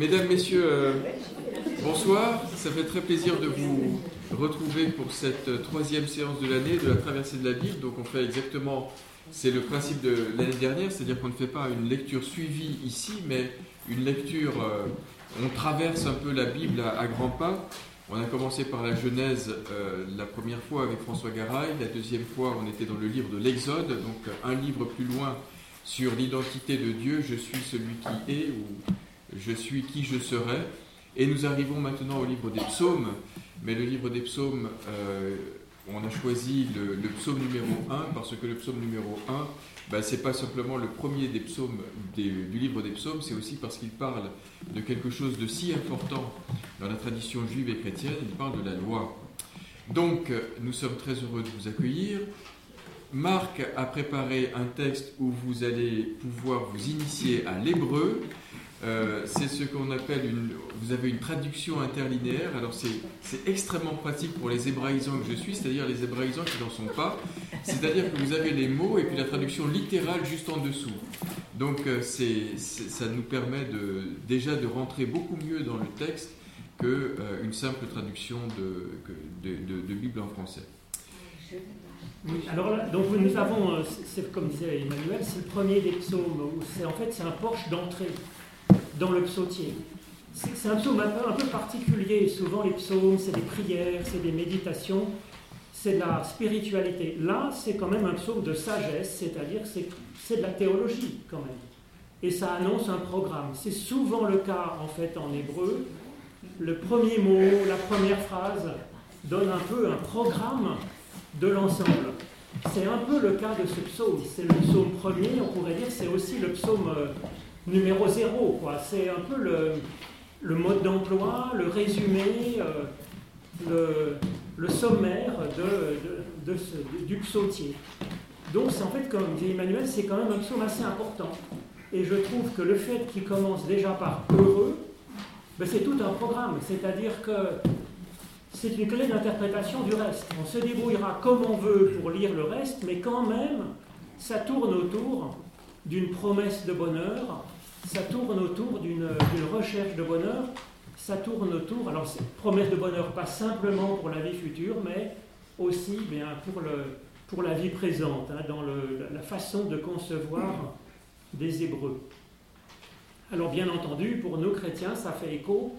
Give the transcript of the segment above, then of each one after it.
Mesdames, Messieurs, euh, bonsoir. Ça fait très plaisir de vous retrouver pour cette troisième séance de l'année de la traversée de la Bible. Donc on fait exactement, c'est le principe de l'année dernière, c'est-à-dire qu'on ne fait pas une lecture suivie ici, mais une lecture, euh, on traverse un peu la Bible à, grands pas. On a commencé par la Genèse euh, la première fois avec François Garay, la deuxième fois on était dans le livre de l'Exode, donc un livre plus loin sur l'identité de Dieu, je suis celui qui est, ou je suis qui je serai. Et nous arrivons maintenant au livre des psaumes. Mais le livre des psaumes, euh, on a choisi le, psaume numéro 1 parce que le psaume numéro 1, ben, ce n'est pas simplement le premier des psaumes du livre des psaumes, c'est aussi parce qu'il parle de quelque chose de si important dans la tradition juive et chrétienne, il parle de la loi. Donc, nous sommes très heureux de vous accueillir. Marc a préparé un texte où vous allez pouvoir vous initier à l'hébreu. Euh, c'est ce qu'on appelle une. Vous avez une traduction interlinéaire. Alors c'est extrêmement pratique pour les hébraïsants que je suis, c'est-à-dire les hébraïsants qui n'en sont pas. C'est-à-dire que vous avez les mots et puis la traduction littérale juste en dessous. Donc euh, c'est ça nous permet de, déjà de rentrer beaucoup mieux dans le texte qu'une euh, simple traduction de, de, Bible en français. alors là, donc nous avons, comme disait Emmanuel, c'est le premier des psaumes, en fait c'est un porche d'entrée dans le psautier. C'est un psaume un peu, particulier. Souvent, les psaumes, c'est des prières, c'est des méditations, c'est de la spiritualité. Là, c'est quand même un psaume de sagesse, c'est-à-dire c'est de la théologie quand même. Et ça annonce un programme. C'est souvent le cas en fait en hébreu. Le premier mot, la première phrase donne un peu un programme de l'ensemble. C'est un peu le cas de ce psaume. C'est le psaume premier, on pourrait dire, c'est aussi le psaume euh, numéro zéro. Quoi. C'est un peu le, mode d'emploi, le résumé, euh, le, sommaire de, du psautier. Donc, en fait, comme dit Emmanuel, c'est quand même un psaume assez important. Et je trouve que le fait qu'il commence déjà par heureux, ben c'est tout un programme. C'est-à-dire que c'est une clé d'interprétation du reste. On se débrouillera comme on veut pour lire le reste, mais quand même, ça tourne autour d'une promesse de bonheur, ça tourne autour d'une recherche de bonheur, ça tourne autour, alors promesse de bonheur pas simplement pour la vie future, mais aussi bien, pour, le, pour la vie présente, hein, dans la façon de concevoir des Hébreux. Alors bien entendu, pour nos chrétiens, ça fait écho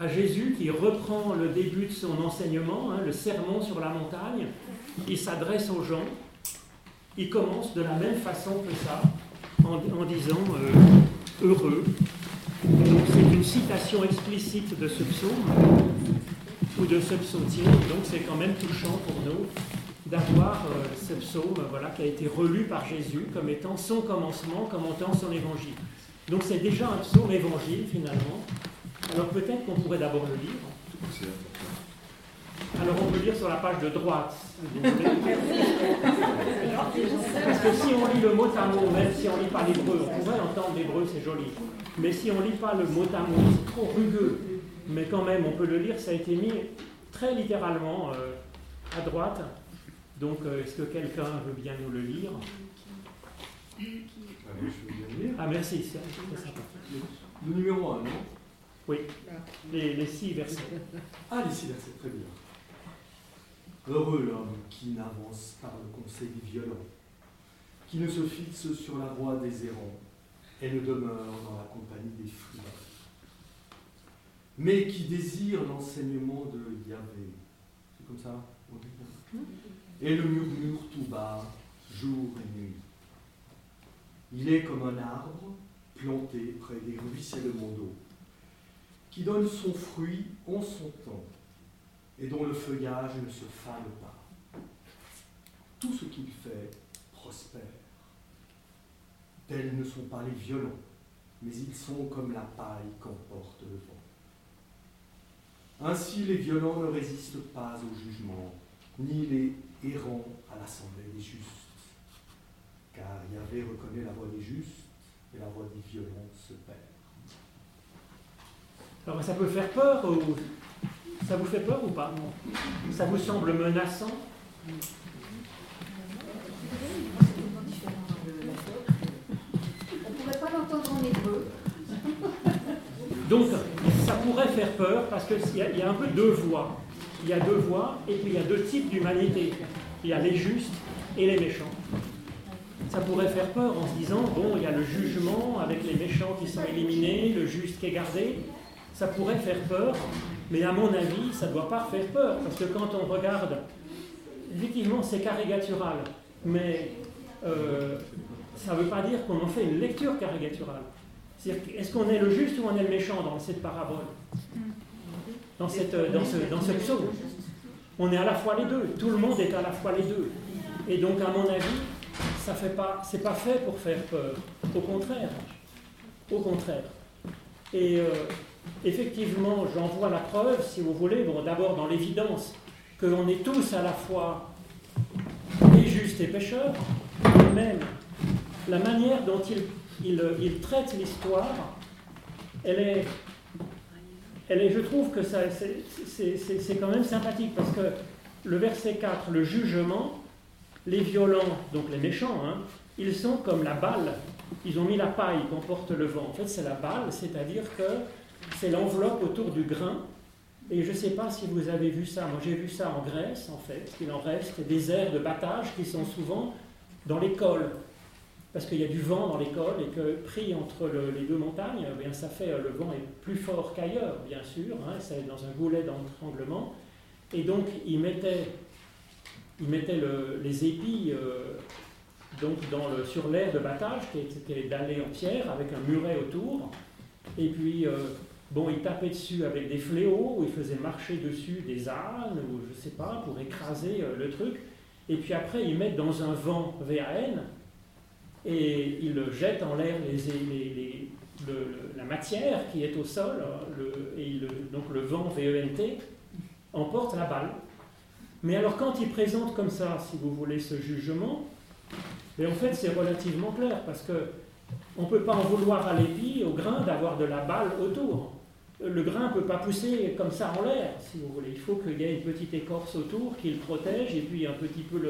à Jésus qui reprend le début de son enseignement, hein, le sermon sur la montagne. Il s'adresse aux gens, il commence de la même façon que ça, en, disant euh, heureux. c'est une citation explicite de ce psaume ou de ce psautier, donc c'est quand même touchant pour nous d'avoir euh, ce psaume voilà, qui a été relu par Jésus comme étant son commencement, comme étant son évangile. Donc c'est déjà un psaume évangile finalement. Alors peut-être qu'on pourrait d'abord le lire. Alors on peut lire sur la page de droite, Parce que si on lit le mot à mot, même si on ne lit pas l'hébreu, on pourrait entendre l'hébreu, c'est joli. Mais si on ne lit pas le mot à mot, c'est trop rugueux. Mais quand même, on peut le lire, ça a été mis très littéralement euh, à droite. Donc euh, est-ce que quelqu'un veut bien nous le lire? Ah merci, c'est sympa. Le numéro 1, non? Oui, les, les six versets. Ah, les six versets, très bien. Heureux l'homme qui n'avance par le conseil des violents, qui ne se fixe sur la voie des errants et ne demeure dans la compagnie des frileux, mais qui désire l'enseignement de Yahvé. C'est comme ça Et le murmure tout bas, jour et nuit. Il est comme un arbre planté près des ruissellements d'eau, qui donne son fruit en son temps et dont le feuillage ne se fane pas. Tout ce qu'il fait prospère. Tels ne sont pas les violents, mais ils sont comme la paille qu'emporte le vent. Ainsi les violents ne résistent pas au jugement, ni les errants à l'assemblée des justes. Car Yahvé reconnaît la voix des justes, et la voix des violents se perd. Alors ça peut faire peur ça vous fait peur ou pas Ça vous semble menaçant On ne pourrait pas l'entendre en hébreu. Donc, ça pourrait faire peur parce qu'il y, a un peu deux voies. Il y a deux voies et puis il y a deux types d'humanité. Il y a les justes et les méchants. Ça pourrait faire peur en se disant, bon, il y a le jugement avec les méchants qui sont éliminés, le juste qui est gardé. Ça pourrait faire peur, mais à mon avis, ça ne doit pas faire peur. Parce que quand on regarde, effectivement, c'est caricatural. Mais euh, ça ne veut pas dire qu'on en fait une lecture caricaturale. Est-ce qu'on est le juste ou on est le méchant dans cette parabole Dans, cette, dans, ce, dans ce psaume? On est à la fois les deux. Tout le monde est à la fois les deux. Et donc, à mon avis, ça fait pas, c'est pas fait pour faire peur. Au contraire. Au contraire. Et euh, effectivement, j'en vois la preuve, si vous voulez, bon, d'abord dans l'évidence, qu'on est tous à la fois et justes et pécheurs, même la manière dont il, traite l'histoire, elle est, elle est, je trouve que ça, c'est, quand même sympathique parce que le verset 4, le jugement, les violents, donc les méchants, hein, ils sont comme la balle. Ils ont mis la paille qu'emporte le vent. En fait, c'est la balle, c'est-à-dire que c'est l'enveloppe autour du grain. Et je ne sais pas si vous avez vu ça. Moi, j'ai vu ça en Grèce, en fait. Il en reste des aires de battage qui sont souvent dans l'école parce qu'il y a du vent dans l'école et que pris entre les deux montagnes, eh bien, ça fait euh, le vent est plus fort qu'ailleurs, bien sûr, hein, c'est dans un goulet d'étranglement. Et donc, il mettait, il mettait les épis euh, donc dans le, sur l'air de battage, qui était dallé en pierre, avec un muret autour. Et puis, euh, bon, il tapait dessus avec des fléaux, ou il faisait marcher dessus des ânes, ou je sais pas, pour écraser le truc. Et puis après, il met dans un vent VAN, et il jette en l'air les, la matière qui est au sol, et donc le vent VENT emporte la balle. Mais alors quand il présente comme ça, si vous voulez, ce jugement, et en fait c'est relativement clair, parce que on ne peut pas en vouloir à l'épi, au grain, d'avoir de la balle autour. Le grain ne peut pas pousser comme ça en l'air, si vous voulez. Il faut qu'il y ait une petite écorce autour qui le protège, et puis un petit peu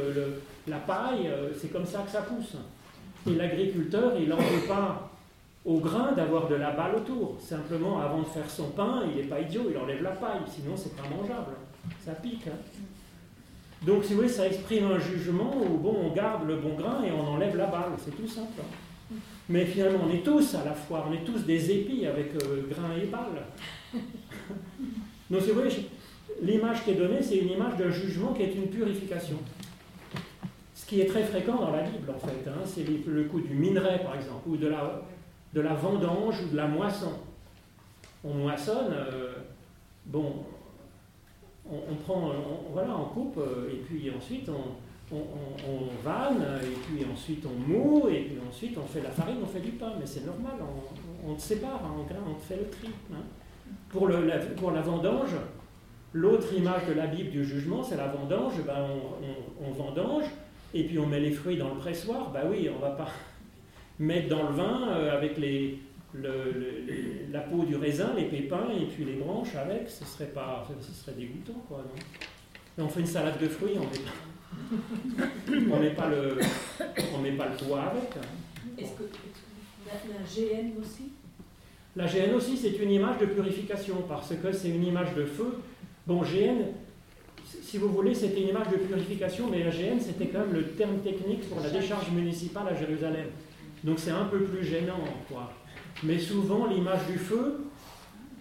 la paille, euh, c'est comme ça que ça pousse. Et l'agriculteur, il n'en veut pas au grain d'avoir de la balle autour. Simplement, avant de faire son pain, il n'est pas idiot, il enlève la paille, sinon c'est pas mangeable. Ça pique. Hein. Donc, si vous voulez, ça exprime un jugement où, bon, on garde le bon grain et on enlève la balle, c'est tout simple. Mais finalement, on est tous à la fois, on est tous des épis avec euh, grain et balle. Donc, vous voyez, l'image qui est donnée, c'est une image d'un jugement qui est une purification qui est très fréquent dans la Bible, en fait. Hein. c'est le coup du minerai, par exemple, ou de la, de la vendange ou de la moisson. On moissonne, euh, bon, on, prend, voilà, on coupe, euh, et puis ensuite on, on, vanne, et puis ensuite on moue, et puis ensuite on fait la farine, on fait du pain. Mais c'est normal, on, on sépare, hein, on, fait le tri. Hein. Pour, la, vendange, l'autre image de la Bible du jugement, c'est la vendange. Ben on, vendange, et puis on met les fruits dans le pressoir, bah oui, on va pas mettre dans le vin euh, avec la peau du raisin, les pépins et puis les branches avec, ce serait pas, ce serait dégoûtant quoi. Non on fait une salade de fruits, on met on met pas le, on met pas le poids avec. Est-ce que la, GN aussi? La GN aussi, c'est une image de purification parce que c'est une image de feu. Bon, GN, si vous voulez, c'était une image de purification, mais la GN, c'était quand même le terme technique pour la décharge municipale à Jérusalem. Donc c'est un peu plus gênant, quoi. Mais souvent, l'image du feu,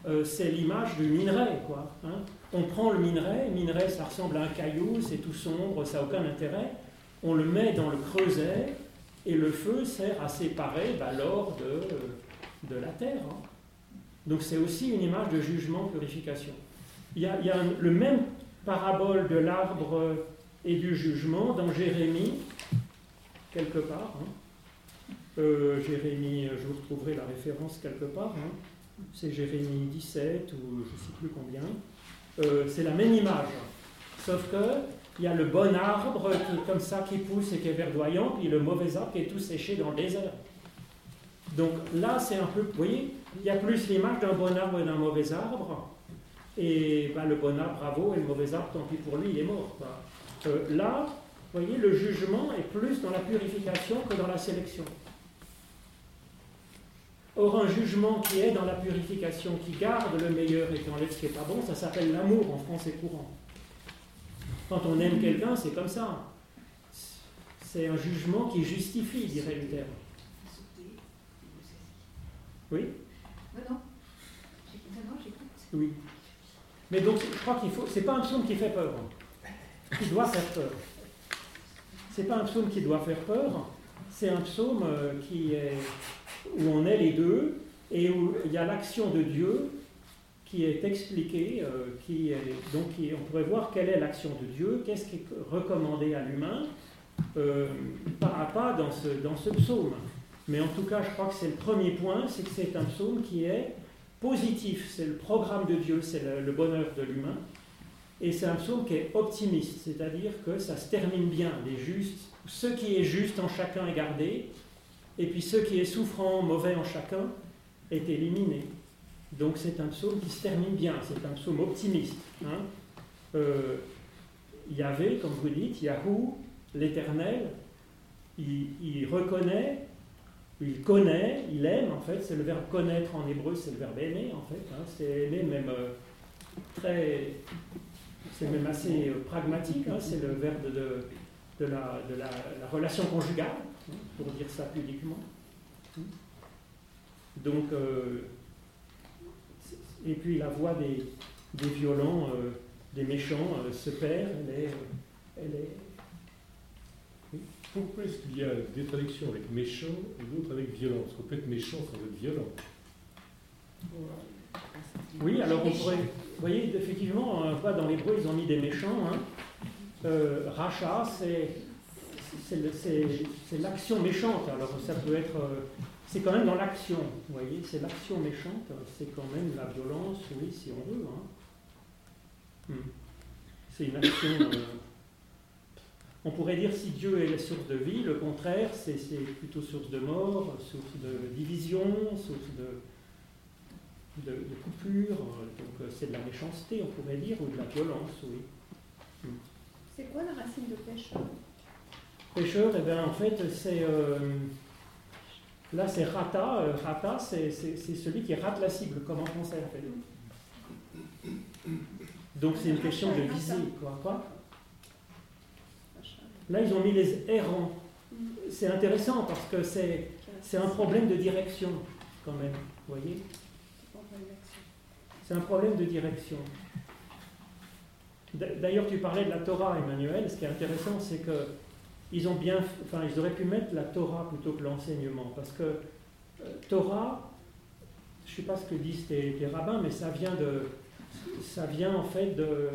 euh, c'est l'image du minerai, quoi. Hein. On prend le minerai, le minerai, ça ressemble à un caillou, c'est tout sombre, ça n'a aucun intérêt. On le met dans le creuset, et le feu sert à séparer bah, l'or de, de, la terre. Hein. Donc c'est aussi une image de jugement, purification. Il y a, il y a le même parabole de l'arbre et du jugement dans Jérémie, quelque part. Hein. Euh, Jérémie, je vous retrouverai la référence quelque part. Hein. C'est Jérémie 17 ou je ne sais plus combien. Euh, c'est la même image. Sauf que il y a le bon arbre qui est comme ça, qui pousse et qui est verdoyant, puis le mauvais arbre qui est tout séché dans le désert. Donc là, c'est un peu, vous il y a plus l'image d'un bon arbre et d'un mauvais arbre. Et ben, le bon arbre, bravo, et le mauvais arbre, tant pis pour lui, il est mort. Euh, là, voyez, le jugement est plus dans la purification que dans la sélection. Or, un jugement qui est dans la purification, qui garde le meilleur et qui enlève ce qui n'est pas bon, ça s'appelle l'amour en français courant. Quand on aime quelqu'un, c'est comme ça. C'est un jugement qui justifie, dirait Luther. Oui? Non, Oui. Mais donc, je crois qu'il faut. C'est pas un psaume qui fait peur, qui doit faire peur. C'est pas un psaume qui doit faire peur. C'est un psaume euh, qui est où on est les deux et où il y a l'action de Dieu qui est expliquée, euh, qui donc on pourrait voir quelle est l'action de Dieu, qu'est-ce qui est recommandé à l'humain, euh, pas à pas dans ce, dans ce psaume. Mais en tout cas, je crois que c'est le premier point, c'est que c'est un psaume qui est positif, c'est le programme de Dieu, c'est le, bonheur de l'humain. Et c'est un psaume qui est optimiste, c'est-à-dire que ça se termine bien. Les justes, ce qui est juste en chacun est gardé, et puis ce qui est souffrant, mauvais en chacun, est éliminé. Donc c'est un psaume qui se termine bien, c'est un psaume optimiste. Hein. Euh, Yahvé, comme vous dites, Yahou, l'Éternel, il, reconnaît, il connaît, il aime, en fait, c'est le verbe connaître en hébreu, c'est le verbe aimer, en fait. Hein. c'est aimer même euh, très. C'est même assez euh, pragmatique, hein. c'est le verbe de, la, relation conjugale, pour dire ça publiquement. Donc, euh, et puis la voix des, des violents, des méchants se perd, elle est, elle est pourquoi est-ce qu'il y a des traductions avec méchant et d'autres avec violent? Parce qu'on peut être méchant sans être violent. Oui, alors on pourrait. Vous voyez, effectivement, pas dans l'hébreu, ils ont mis des méchants. Hein. Euh, Racha, c'est l'action méchante. Alors ça peut être. Euh, c'est quand même dans l'action, vous voyez, c'est l'action méchante, c'est quand même la violence, oui, si on veut. Hein. Hmm. C'est une action. Euh, on pourrait dire si Dieu est la source de vie, le contraire, c'est plutôt source de mort, source de division, source de, coupure, donc euh, c'est de la méchanceté, on pourrait dire, ou de la violence, oui. C'est quoi la racine de pêcheur Pêcheur, eh bien, en fait, c'est. Euh, là, c'est rata. Euh, rata, c'est celui qui rate la cible, comme en français, en fait. Donc, c'est une question de viser, quoi. quoi Là, ils ont mis les errants. C'est intéressant parce que c'est un problème de direction, quand même. Vous voyez C'est un problème de direction. D'ailleurs, tu parlais de la Torah, Emmanuel. Ce qui est intéressant, c'est que ils ont bien, enfin, ils auraient pu mettre la Torah plutôt que l'enseignement, parce que euh, Torah, je ne sais pas ce que disent tes, rabbins, mais ça vient de, ça vient en fait de,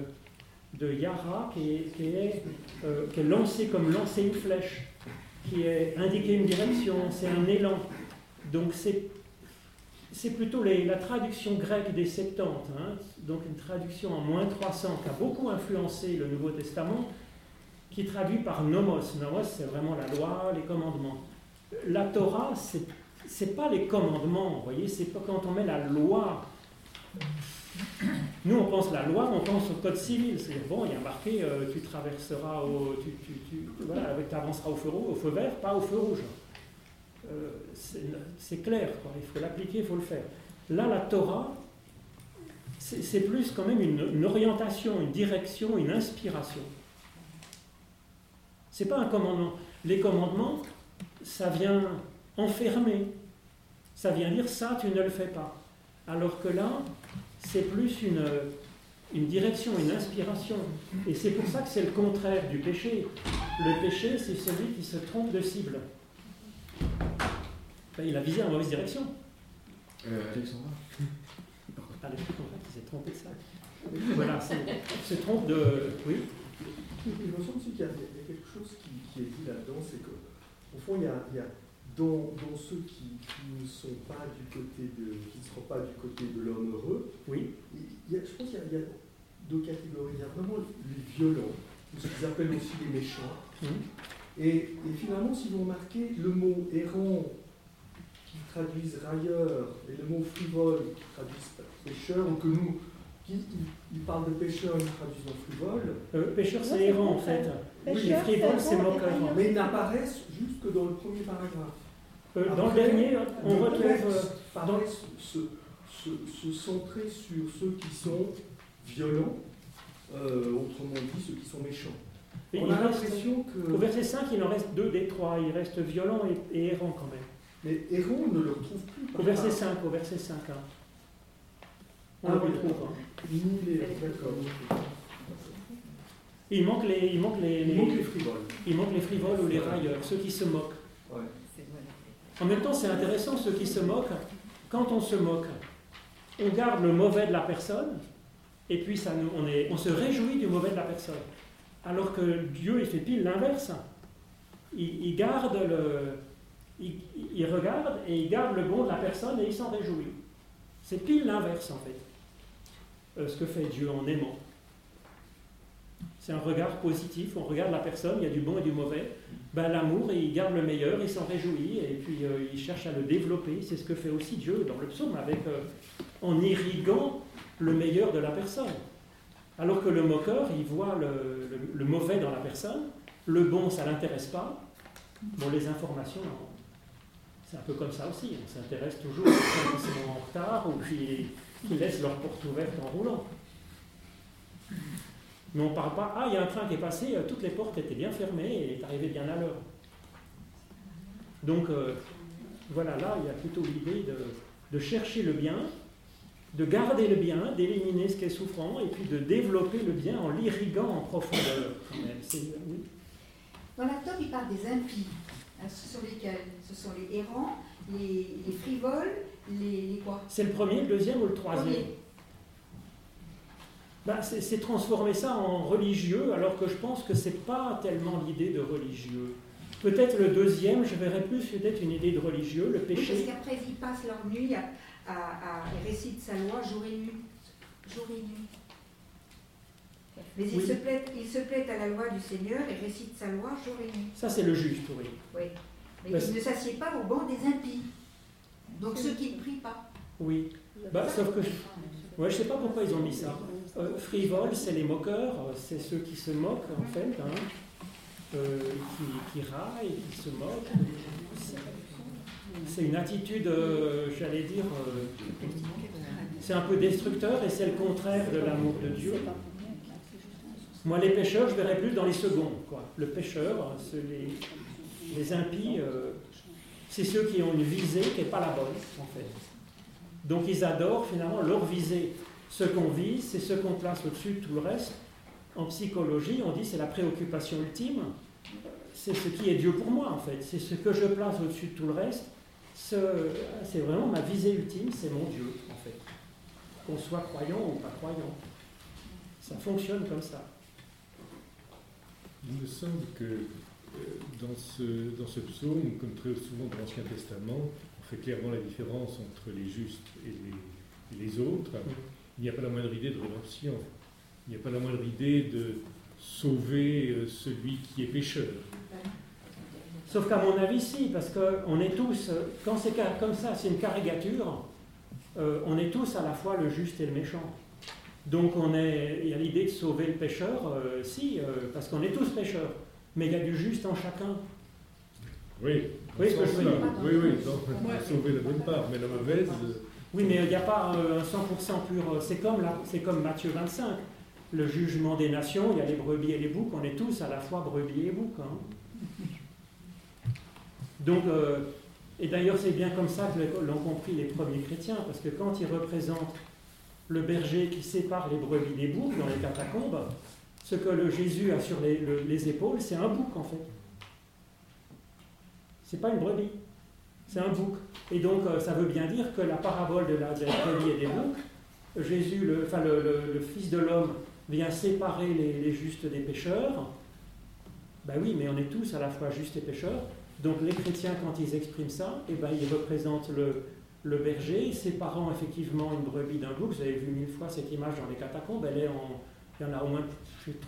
de Yara qui est, qui est, euh, lancé comme lancer une flèche, qui est indiqué une direction, c'est un élan. Donc c'est, c'est plutôt les, la traduction grecque des Septante, hein, donc une traduction en moins 300 qui a beaucoup influencé le Nouveau Testament, qui traduit par nomos. Nomos, c'est vraiment la loi, les commandements. La Torah, c'est c'est pas les commandements, vous voyez, c'est pas quand on met la loi nous, on pense la loi, on pense au code civil. C'est bon, il y a marqué, euh, tu traverseras au, tu, avanceras au feu, au feu vert, pas au feu rouge. Euh, c'est clair, il faut l'appliquer, il faut le faire. Là, la Torah, c'est plus quand même une, orientation, une direction, une inspiration. C'est pas un commandement. Les commandements, ça vient enfermer. Ça vient dire ça, tu ne le fais pas. Alors que là, c'est plus une, une direction, une inspiration. Et c'est pour ça que c'est le contraire du péché. Le péché, c'est celui qui se trompe de cible. il a visé en mauvaise direction. Euh, Alexandra Ah, le il s'est trompé de ça. Voilà, se trompe de. Oui Il me semble qu'il y, a qui, est dit là-dedans, c'est qu'au fond, il y a, il y a dans, ceux qui, ne sont pas du côté de, qui ne seront pas du côté de l'homme heureux, oui. je pense qu'il y, a deux catégories. Il y a vraiment les violents, ce qu'ils appellent aussi les méchants. Mmh. Et, finalement, si vous remarquez, le mot errant qui traduisent railleur et le mot frivole qui traduisent pêcheur, ou que nous, qui, il, parle de pêcheur, ils traduisent en frivole. Euh, pêcheur, c'est errant en fait. Oui, frivole, c'est moqueur. Mais ils n'apparaissent juste que dans le premier paragraphe. Euh, dans le dernier, on retrouve. Pardon se, se, se centrer sur ceux qui sont violents, euh, autrement dit ceux qui sont méchants. Et On il a reste- l'impression que. Au verset 5, il en reste deux des trois. Il reste violent et, et errant quand même. Mais Héron ne le retrouve plus. Au verset 5, au verset 5. hein. On Ah le oui, retrouve. hein. D'accord. Il manque les, il manque les, Il manque les les- frivoles. il manque les frivoles ou les railleurs, ceux qui se moquent. Ouais. En même temps, c'est intéressant, ceux qui se moquent. Quand on se moque, on garde le mauvais de la personne, et puis ça nous, on, est, on se réjouit du mauvais de la personne. Alors que Dieu, il fait pile l'inverse. Il, il garde le, il, il regarde et il garde le bon de la personne et il s'en réjouit. C'est pile l'inverse en fait, ce que fait Dieu en aimant. C'est un regard positif, on regarde la personne, il y a du bon et du mauvais. Ben, L'amour, il garde le meilleur, il s'en réjouit et puis euh, il cherche à le développer. C'est ce que fait aussi Dieu dans le psaume, avec, euh, en irriguant le meilleur de la personne. Alors que le moqueur, il voit le, mauvais dans la personne, le bon, ça ne l'intéresse pas. Bon, les informations, c'est un peu comme ça aussi. On s'intéresse toujours aux gens qui en retard ou qui, qui laissent leur porte ouverte en roulant. Mais on ne parle pas, ah, il y a un train qui est passé, euh, toutes les portes étaient bien fermées et est arrivé bien à l'heure. Donc, euh, voilà, là, il y a plutôt l'idée de, chercher le bien, de garder le bien, d'éliminer ce qui est souffrant et puis de développer le bien en l'irriguant en profondeur. oui. Dans la Torah, il parle des impies. hein, ce sont lesquels? Ce sont les errants, les frivoles, les, les quoi? C'est le premier, le deuxième ou le troisième? Premier. Bah, c'est transformer ça en religieux, alors que je pense que c'est pas tellement l'idée de religieux. Peut-être le deuxième, je verrais plus peut-être une idée de religieux, le Oui, parce péché. qu'après, ils passent leur nuit à, à, récitent sa loi jour et nuit. Jour et nuit. Mais ils, Oui. se plaident, ils se à la loi du Seigneur et récitent sa loi jour et nuit. Ça, c'est le juste, oui. Oui. Mais ils ne s'assiedent pas au banc des impies. Donc ceux qui ne prient pas. Oui. Bah, sauf que je ouais, je sais pas pourquoi ils ont mis ça. Euh, frivole, c'est les moqueurs, euh, c'est ceux qui se moquent en fait, hein, euh, qui, qui raillent, qui se moquent. C'est- une attitude, euh, j'allais dire, c'est un peu destructeur et c'est le contraire de l'amour de Dieu. Moi, les pécheurs, je verrais plus dans les seconds. Quoi. Le pécheur, c'est les, les impies, c'est ceux qui ont une visée qui n'est pas la bonne, en fait. Donc ils adorent finalement leur visée. Ce qu'on vise, c'est ce qu'on place au-dessus de tout le reste. En psychologie, on dit c'est la préoccupation ultime. C'est ce qui est Dieu pour moi, en fait. C'est ce que je place au-dessus de tout le reste. Ce- C'est vraiment ma visée ultime, c'est mon Dieu, en fait. Qu'on soit croyant ou pas croyant. Ça fonctionne comme ça. Il me semble que dans ce, dans ce psaume, comme très souvent dans l'Ancien Testament, on fait clairement la différence entre les justes et les, et les autres. Il n'y a pas la moindre idée de rédemption. Il n'y a pas la moindre idée de sauver euh, celui qui est pécheur. Sauf qu'à mon avis, si, parce qu'on est tous, euh, quand c'est comme ça, c'est une caricature, euh, on est tous à la fois le juste et le méchant. Donc on est, il y a l'idée de sauver le pécheur, euh, si, euh, parce qu'on est tous pécheurs, mais il y a du juste en chacun. Oui, Oui, ce que je veux Sans dire. ça, oui, oui, sauver la bonne part, mais la mauvaise, euh, Oui, mais il n'y a pas euh, un 100% pur. euh, C'est comme, c'est comme Matthieu 25, le jugement des nations, il y a les brebis et les boucs, on est tous à la fois brebis et boucs. hein. Donc, euh, et d'ailleurs, c'est bien comme ça que l'ont compris les premiers chrétiens, parce que quand ils représentent le berger qui sépare les brebis des boucs dans les catacombes, ce que Jésus a sur les, le- les épaules, c'est un bouc en fait. C'est pas une brebis, c'est un bouc. Et donc, euh, ça veut bien dire que la parabole de la brebis et des boucs, Jésus, le, enfin, le, Fils de l'homme, vient séparer les, les justes des pécheurs. Ben oui, mais on est tous à la fois justes et pécheurs. Donc les chrétiens, quand ils expriment ça, eh ben, ils représentent le, le berger séparant effectivement une brebis d'un bouc. Vous avez vu mille fois cette image dans les catacombes. Elle est en, il y en a au moins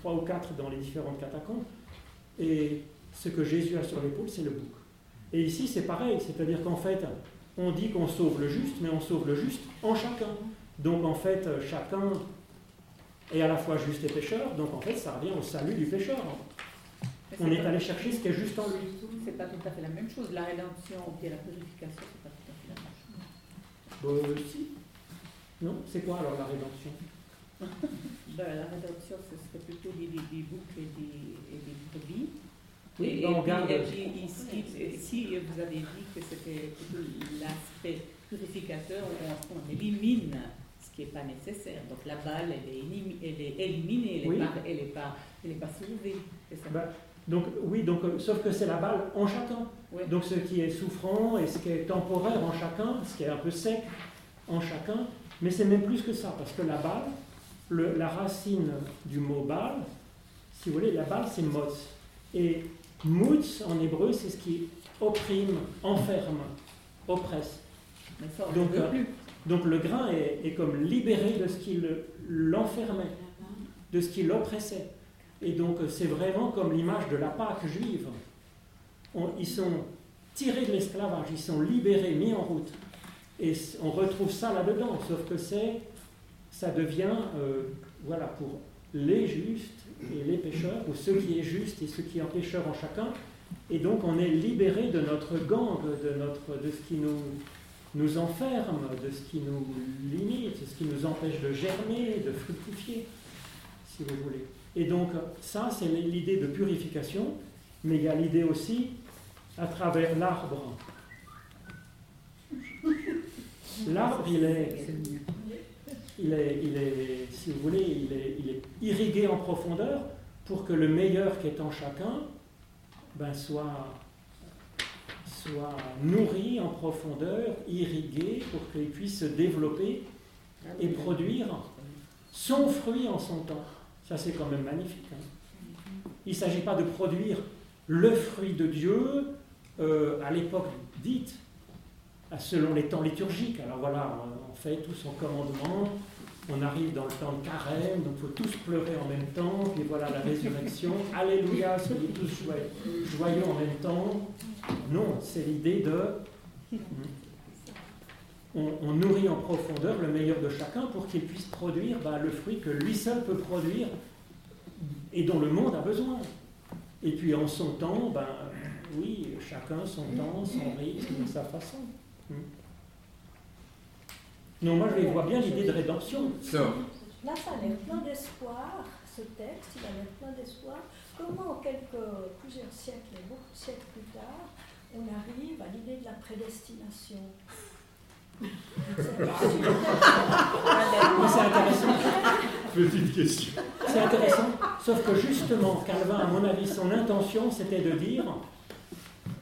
trois ou quatre dans les différentes catacombes. Et ce que Jésus a sur l'épaule, c'est le bouc. Et ici, c'est pareil. C'est-à-dire qu'en fait, on dit qu'on sauve le juste, mais on sauve le juste en chacun. Donc en fait, chacun est à la fois juste et pécheur. Donc en fait, ça revient au salut du pécheur. On est allé chercher ce qui est juste en lui. C'est pas tout à fait la même chose. La rédemption et la purification, c'est pas tout à fait la même chose. Euh, si. Non C'est quoi alors la rédemption? ben, La rédemption, ce serait plutôt des, des, des boucs et des, et des brebis. Oui, et, on puis, garde- et puis ici, ici, vous avez dit que c'était l'aspect purificateur, on, on élimine ce qui n'est pas nécessaire. Donc la balle, elle est, élimi- elle est éliminée, elle Oui. n'est pas, elle est pas, elle est pas soulevée. ça Bah, Donc oui, donc, euh, sauf que c'est la balle en chacun. Donc ce qui est souffrant et ce qui est temporaire en chacun, ce qui est un peu sec en chacun, mais c'est même plus que ça, parce que la balle, le- la racine du mot balle, si vous voulez, la balle c'est motz. Et mutz en hébreu, c'est ce qui opprime, enferme, oppresse. Ça, Donc, euh. Donc le grain est, est comme libéré de ce qui le- l'enfermait, de ce qui l'oppressait. Et donc euh, c'est vraiment comme l'image de la Pâque juive. On- ils sont tirés de l'esclavage, ils sont libérés, mis en route. Et on retrouve ça là-dedans, sauf que c'est, ça devient, euh, voilà, pour les justes et les pécheurs, ou ceux qui est juste et ceux qui est pécheurs en chacun. Et donc on est libéré de notre gang, de ce qui nous, nous enferme, de ce qui nous limite, de ce qui nous empêche de germer, de fructifier, si vous voulez. Et donc, ça, c'est l'idée de purification, mais il y a l'idée aussi, à travers l'arbre. L'arbre, il est, il est, il est, si vous voulez, il est, il est irrigué en profondeur pour que le meilleur qui est en chacun ben, soit, soit nourri en profondeur, irrigué, pour qu'il puisse se développer et produire son fruit en son temps. Ça, c'est quand même magnifique. hein. Il ne s'agit pas de produire le fruit de Dieu euh, à l'époque dite, selon les temps liturgiques. Alors voilà, on- fait tout son commandement, on arrive dans le temps de carême, donc il faut tous pleurer en même temps, puis voilà la résurrection. Alléluia, soyez tous joyeux, joyeux en même temps. Non, c'est l'idée de on, on nourrit en profondeur le meilleur de chacun pour qu'il puisse produire bah, le fruit que lui seul peut produire et dont le monde a besoin. Et puis en son temps, ben, oui, chacun son temps, son rythme, sa façon. Hmm. Non, moi je les vois bien l'idée de rédemption. Là, ça a l'air plein d'espoir, ce texte, il a l'air plein d'espoir. Comment, quelques, plusieurs siècles, beaucoup de siècles plus tard, on arrive à l'idée de la prédestination? Mais c'est intéressant. Petite question. C'est intéressant. Sauf que justement, Calvin, à mon avis, son intention, c'était de dire,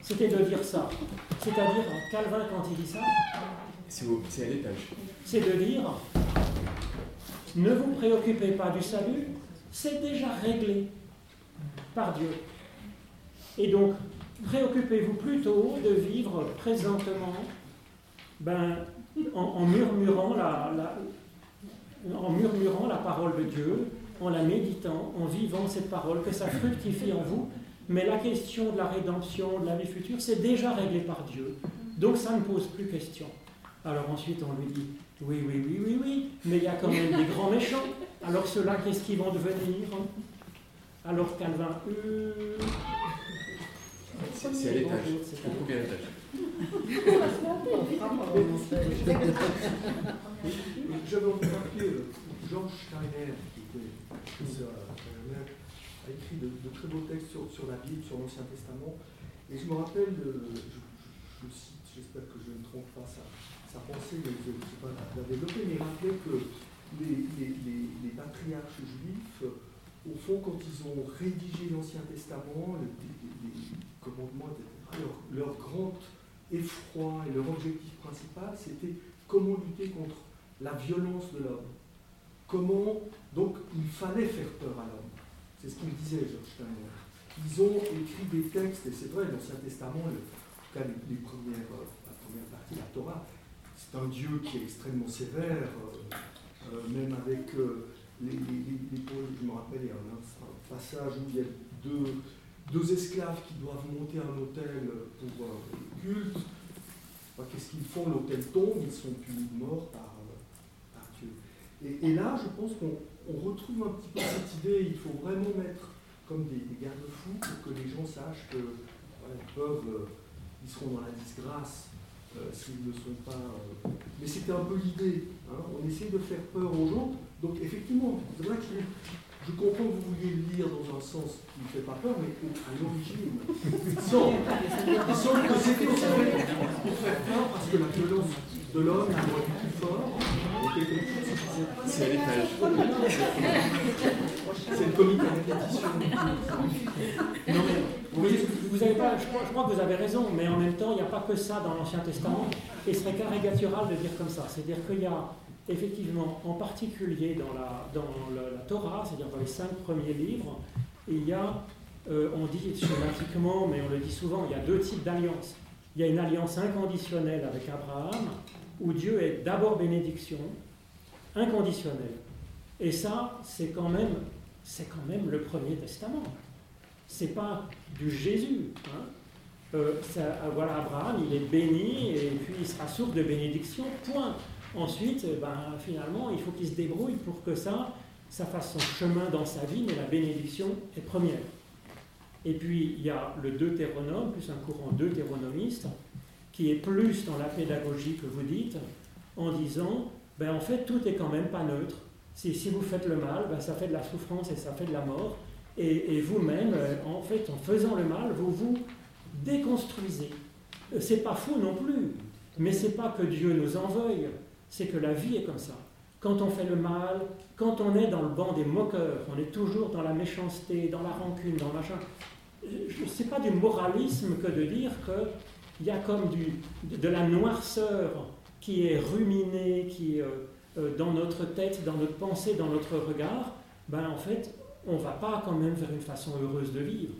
c'était de dire ça. C'est-à-dire, Calvin, quand il dit ça, C'est à l'étage. c'est de dire, ne vous préoccupez pas du salut, c'est déjà réglé par Dieu. Et donc, préoccupez-vous plutôt de vivre présentement ben, en, en murmurant la, la- en murmurant la parole de Dieu, en la méditant, en vivant cette parole, que ça fructifie en vous. Mais la question de la rédemption, de la vie future, c'est déjà réglé par Dieu. Donc ça ne pose plus question. Alors ensuite, on lui dit, oui, oui, oui, oui, oui, mais il y a quand même des grands méchants. Alors ceux-là, qu'est-ce qu'ils vont devenir Alors Calvin, euh, C'est c'est à l'étage. Au premier étage? J'avais envie de rappeler euh, Georges Steiner, qui était professeur à Steiner, a écrit de, très beaux textes sur, sur la Bible, sur l'Ancien Testament. Et je me rappelle, je, cite, j'espère que je ne trompe pas sa, pensée, mais je ne sais pas la développer, mais il que les, les- les- patriarches juifs, au fond, quand ils ont rédigé l'Ancien Testament, le- les, les commandements, etc., leur, leur grand effroi et leur objectif principal, c'était comment lutter contre la violence de l'homme. Comment, donc, il fallait faire peur à l'homme. C'est ce qu'il disait, George Steiner. Ils ont écrit des textes, et c'est vrai, l'Ancien Testament, le- en tout cas les, premières, euh, la première partie, la Torah, c'est un Dieu qui est extrêmement sévère, euh, euh, même avec les, les, les- les je me rappelle, il y a un, un passage où il y a deux, esclaves qui doivent monter un hôtel pour le culte. Qu'est-ce qu'ils font? L'hôtel tombe, ils sont punis de mort par, Dieu. Et là, je pense qu'on on retrouve un petit peu cette idée, il faut vraiment mettre comme des, des garde-fous pour que les gens sachent que voilà, ils peuvent, euh, ils seront dans la disgrâce s'ils ne sont pas. Mais c'était un peu l'idée. Hein. On essaye de faire peur aux gens. Donc effectivement, c'est vrai que je comprends que vous vouliez le lire dans un sens qui ne fait pas peur, mais à l'origine, il semble, que c'était pour faire peur parce que la violence de l'homme, loi du plus fort, C'est à l'étage. C'est le comique à répétition. Non, mais vous avez pas, je, crois, je crois que vous avez raison, mais en même temps, il n'y a pas que ça dans l'Ancien Testament, et ce serait caricatural de dire comme ça. C'est-à-dire qu'il y a effectivement, en particulier dans la, dans la, Torah, c'est-à-dire dans les cinq premiers livres, il y a, euh, on dit schématiquement, mais on le dit souvent, il y a deux types d'alliances. Il y a une alliance inconditionnelle avec Abraham, où Dieu est d'abord bénédiction, inconditionnelle. Et ça, c'est quand même, c'est quand même le premier testament. C'est pas du Jésus. Hein. Euh, voilà, Abraham, il est béni et puis il sera source de bénédiction. Point. Ensuite, eh ben, finalement, il faut qu'il se débrouille pour que ça, ça fasse son chemin dans sa vie, mais la bénédiction est première. Et puis, il y a le deutéronome, plus un courant deutéronomiste, qui est plus dans la pédagogie que vous dites, en disant, ben, en fait, tout est quand même pas neutre. Si, si vous faites le mal, ben, ça fait de la souffrance et ça fait de la mort. Et, vous-même, euh, en fait, en faisant le mal, vous vous déconstruisez. Euh, c'est pas fou non plus, mais c'est pas que Dieu nous en veuille c'est que la vie est comme ça. Quand on fait le mal, quand on est dans le banc des moqueurs, on est toujours dans la méchanceté, dans la rancune, dans le machin. Ce n'est pas du moralisme que de dire qu'il y a comme de la noirceur qui est ruminée, qui est euh, euh, dans notre tête, dans notre pensée, dans notre regard. Ben en fait, on va pas quand même vers une façon heureuse de vivre.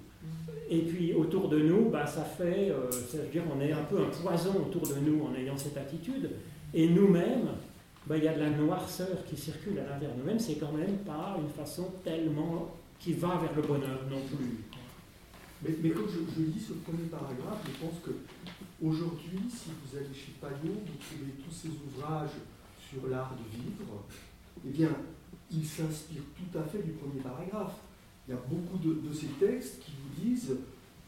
Et puis autour de nous, ben, ça fait, euh, dire, on est un peu un poison autour de nous en ayant cette attitude. Et nous-mêmes, ben, il y a de la noirceur qui circule à l'intérieur de nous-mêmes, c'est quand même pas une façon tellement qui va vers le bonheur non plus. Mais, mais quand je, lis ce premier paragraphe, je pense que aujourd'hui, si vous allez chez Payot, vous trouvez tous ces ouvrages sur l'art de vivre, eh bien, ils s'inspirent tout à fait du premier paragraphe. Il y a beaucoup de, de ces textes qui vous disent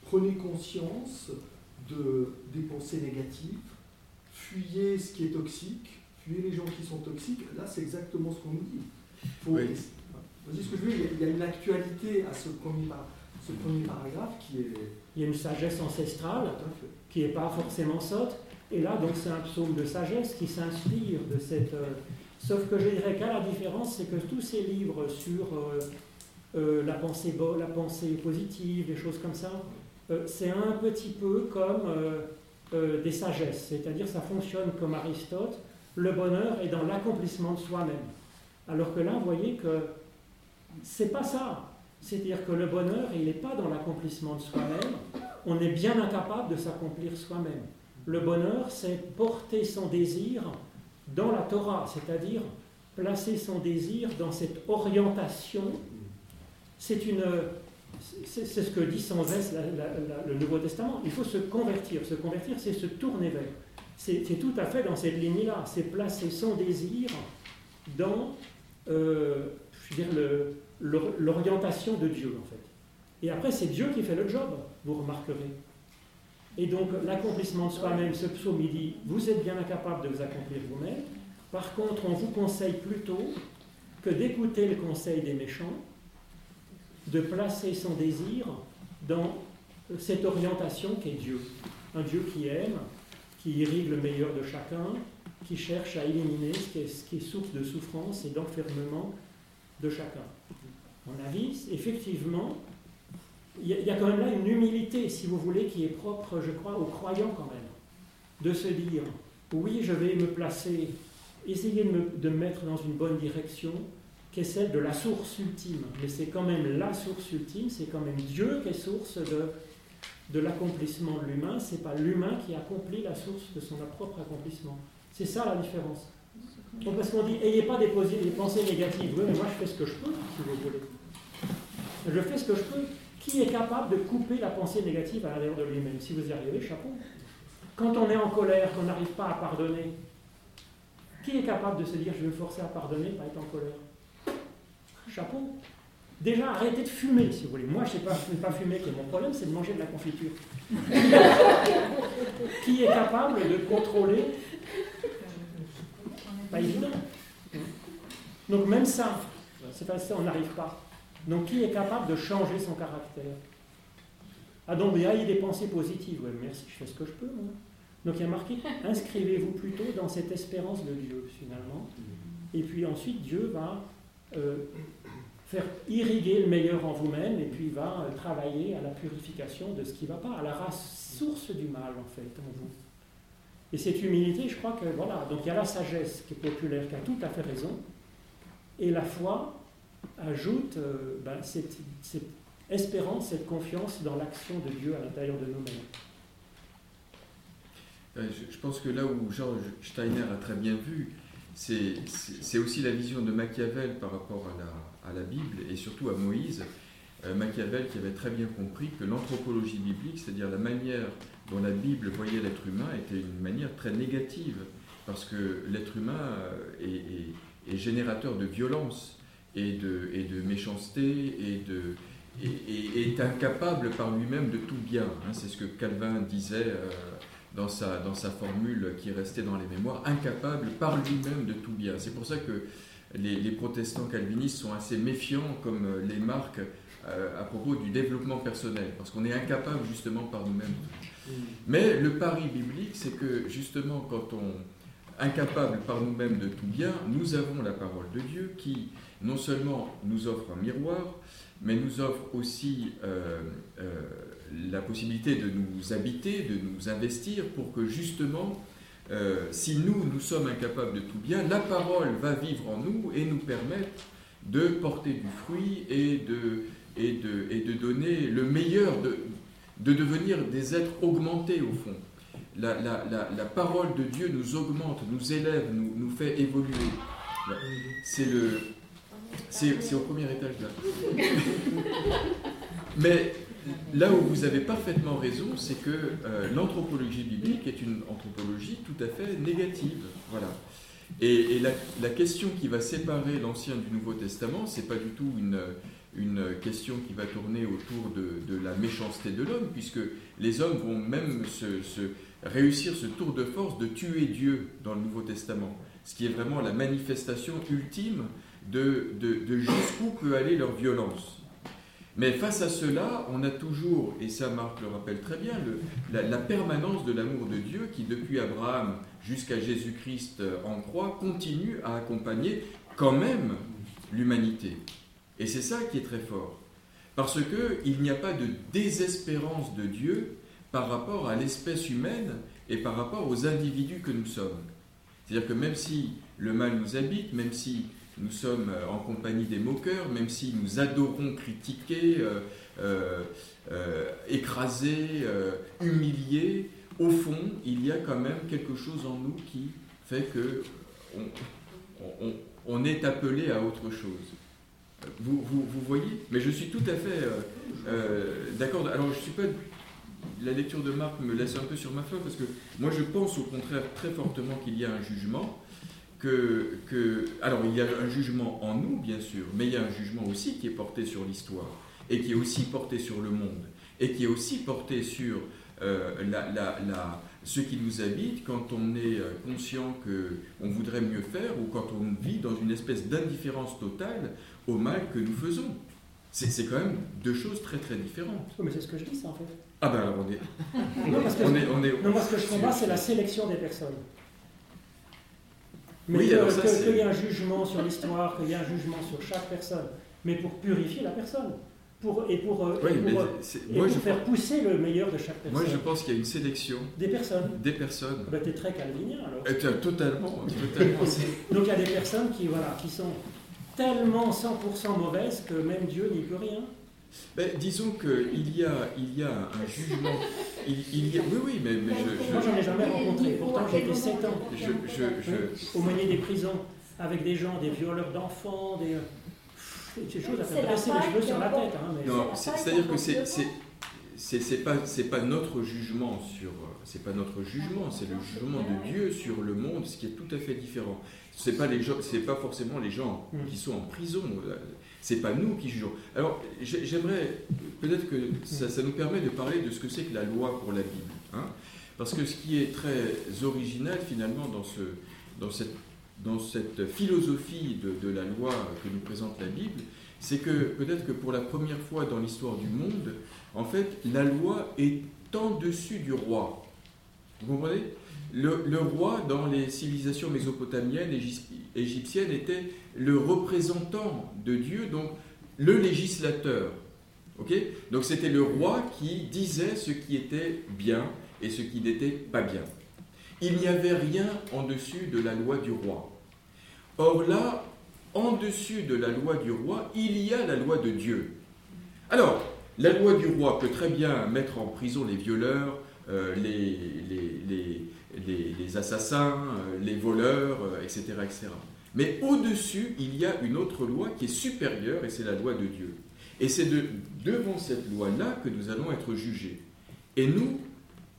prenez conscience de, des pensées négatives, fuyez ce qui est toxique, fuyez les gens qui sont toxiques. Là, c'est exactement ce qu'on nous dit. Faut, ce que je veux il y a une actualité à ce premier, ce premier paragraphe qui est. Il y a une sagesse ancestrale qui n'est pas forcément sotte. Et là, donc, c'est un psaume de sagesse qui s'inspire de cette. Euh, sauf que je dirais qu'à la différence, c'est que tous ces livres sur euh, euh, la, pensée, la pensée positive, des choses comme ça, c'est un petit peu comme des sagesses, c'est-à-dire ça fonctionne comme Aristote, le bonheur est dans l'accomplissement de soi-même. Alors que là, vous voyez que c'est pas ça. C'est-à-dire que le bonheur, il n'est pas dans l'accomplissement de soi-même, on est bien incapable de s'accomplir soi-même. Le bonheur, c'est porter son désir dans la Torah, c'est-à-dire placer son désir dans cette orientation. C'est ce que dit sans cesse le Nouveau Testament. Il faut se convertir. Se convertir, c'est se tourner vers. C'est tout à fait dans cette ligne-là. C'est placer son désir dans euh, l'orientation de Dieu, en fait. Et après, c'est Dieu qui fait le job, vous remarquerez. Et donc, l'accomplissement de soi-même, ce psaume, il dit Vous êtes bien incapable de vous accomplir vous-même. Par contre, on vous conseille plutôt que d'écouter le conseil des méchants de placer son désir dans cette orientation qu'est Dieu. Un Dieu qui aime, qui irrigue le meilleur de chacun, qui cherche à éliminer ce qui est, source de souffrance et d'enfermement de chacun. Mon avis, effectivement, il y, a quand même là une humilité, si vous voulez, qui est propre, je crois, aux croyants quand même, de se dire, oui, je vais me placer, essayer de me, de me mettre dans une bonne direction, qui est celle de la source ultime. Mais c'est quand même la source ultime, c'est quand même Dieu qui est source de, de l'accomplissement de l'humain, c'est pas l'humain qui accomplit la source de son propre accomplissement. C'est ça la différence. Donc parce qu'on dit, ayez pas des pensées négatives. Oui, mais moi je fais ce que je peux, si vous voulez. Je fais ce que je peux. Qui est capable de couper la pensée négative à l'intérieur de lui-même? Si vous y arrivez, chapeau. Quand on est en colère, qu'on n'arrive pas à pardonner, qui est capable de se dire, je vais forcer à pardonner, pas être en colère? Chapeau. Déjà, arrêtez de fumer, si vous voulez. Moi, je ne sais pas, pas fumer, mon problème, c'est de manger de la confiture. qui est capable de contrôler? Pas évident. Donc même ça, c'est pas ça, on n'arrive pas. Donc qui est capable de changer son caractère? Ah donc il y a des pensées positives. Oui, merci, je fais ce que je peux. Moi. Donc il y a marqué inscrivez-vous plutôt dans cette espérance de Dieu finalement. Et puis ensuite Dieu va euh, faire irriguer le meilleur en vous-même et puis va euh, travailler à la purification de ce qui ne va pas, à la race source du mal en fait en vous. Et cette humilité, je crois que voilà, donc il y a la sagesse qui est populaire, qui a tout à fait raison, et la foi ajoute euh, ben, cette, espérance, cette confiance dans l'action de Dieu à l'intérieur de nous-mêmes. Je pense que là où Georges Steiner a très bien vu, c'est aussi la vision de Machiavel par rapport à la, Bible et surtout à Moïse. Euh, Machiavel qui avait très bien compris que l'anthropologie biblique, c'est-à-dire la manière dont la Bible voyait l'être humain, était une manière très négative, parce que l'être humain euh, est, est, générateur de violence et de, et de méchanceté et, est incapable par lui-même de tout bien. Hein. c'est ce que Calvin disait. Euh, dans sa, formule qui restait dans les mémoires, incapable par lui-même de tout bien. C'est pour ça que les, les, protestants calvinistes sont assez méfiants, comme euh, les marques, euh, à propos du développement personnel, parce qu'on est incapable justement par nous-mêmes. Mais le pari biblique, c'est que justement, quand on incapable par nous-mêmes de tout bien, nous avons la parole de Dieu qui non seulement nous offre un miroir, mais nous offre aussi euh, la possibilité de nous habiter, de nous investir pour que justement, euh, si nous, nous sommes incapables de tout bien, la parole va vivre en nous et nous permettre de porter du fruit et de, et de, et de donner le meilleur, de, de devenir des êtres augmentés au fond. La, la, la, parole de Dieu nous augmente, nous élève, nous, nous fait évoluer. C'est le, c'est au premier étage là. Mais là où vous avez parfaitement raison, c'est que euh, l'anthropologie biblique est une anthropologie tout à fait négative. Voilà. Et, la, question qui va séparer l'Ancien du Nouveau Testament, c'est pas du tout une, une question qui va tourner autour de, la méchanceté de l'homme, puisque les hommes vont même réussir ce tour de force de tuer Dieu dans le Nouveau Testament, ce qui est vraiment la manifestation ultime de, de jusqu'où peut aller leur violence. Mais face à cela, on a toujours, et ça Marc le rappelle très bien, la, permanence de l'amour de Dieu qui, depuis Abraham jusqu'à Jésus-Christ euh, en croix, continue à accompagner quand même l'humanité. Et c'est ça qui est très fort. Parce qu'il n'y a pas de désespérance de Dieu par rapport à l'espèce humaine et par rapport aux individus que nous sommes. C'est-à-dire que même si le mal nous habite, même si nous sommes euh, en compagnie des moqueurs, même si nous adorons critiquer, euh, euh, écraser, humilier, au fond, il y a quand même quelque chose en nous qui fait que on, est appelé à autre chose. Vous, voyez? Mais je suis tout à fait d'accord. Alors, je suis pas. La lecture de Marc me laisse un peu sur ma foi parce que moi, je pense au contraire très fortement qu'il y a un jugement que, Alors, il y a un jugement en nous, bien sûr, mais il y a un jugement aussi qui est porté sur l'histoire, et qui est aussi porté sur le monde, et qui est aussi porté sur euh, la, ce qui nous habite quand on est euh, conscient qu'on voudrait mieux faire, ou quand on vit dans une espèce d'indifférence totale au mal que nous faisons. C'est quand même deux choses très très différentes. mais c'est ce que je dis, ça, en fait. Ah ben alors on est... non, parce que, on est, on est... non, parce que je comprends, c'est la sélection des personnes. Mais qu'il y ait un jugement sur l'histoire, qu'il y ait un jugement sur chaque personne, mais pour purifier la personne. Pour, et pour, euh, pour, faire pousser le meilleur de chaque personne. Moi, je pense qu'il y a une sélection. Des personnes. Des personnes. Ben, tu es très calvinien alors. Et eh, totalement. totalement Donc il y a des personnes qui, voilà, qui sont tellement 100% mauvaises que même Dieu n'y peut rien. Ben, disons qu'il y a, il y a un jugement. Il, y a, oui, oui, mais, mais je, Moi, j'en ai jamais rencontré. Pourtant, j'ai été 7 ans je, je, au moyen des prisons avec des gens, des violeurs d'enfants, des, des choses à faire dresser les cheveux sur la tête. Hein, Non, c'est-à-dire que c'est c'est pas c'est pas notre jugement sur c'est pas notre jugement c'est le jugement de Dieu sur le monde ce qui est tout à fait différent c'est pas les gens c'est pas forcément les gens mm. qui sont en prison c'est pas nous qui jugeons. Alors, j'aimerais, peut-être que ça, nous permet de parler de ce que c'est que la loi pour la Bible. Hein. Parce que ce qui est très original finalement dans, ce, dans, cette, dans cette philosophie de, de la loi que nous présente la Bible, c'est que peut-être que pour la première fois dans l'histoire du monde, en fait, la loi est en dessus du roi. Vous comprenez? Le, roi, dans les civilisations mésopotamiennes, égyptiennes, était le représentant de Dieu, donc le législateur. donc c'était le roi qui disait ce qui était bien et ce qui n'était pas bien. Il n'y avait rien en dessus de la loi du roi. Or là, en dessus de la loi du roi, il y a la loi de Dieu. Alors, la loi du roi peut très bien mettre en prison les violeurs, euh, les, les, assassins, euh, les voleurs, etc., euh, etc. Mais au-dessus, il y a une autre loi qui est supérieure, et c'est la loi de Dieu. Et c'est de, devant cette loi-là que nous allons être jugés. Et nous,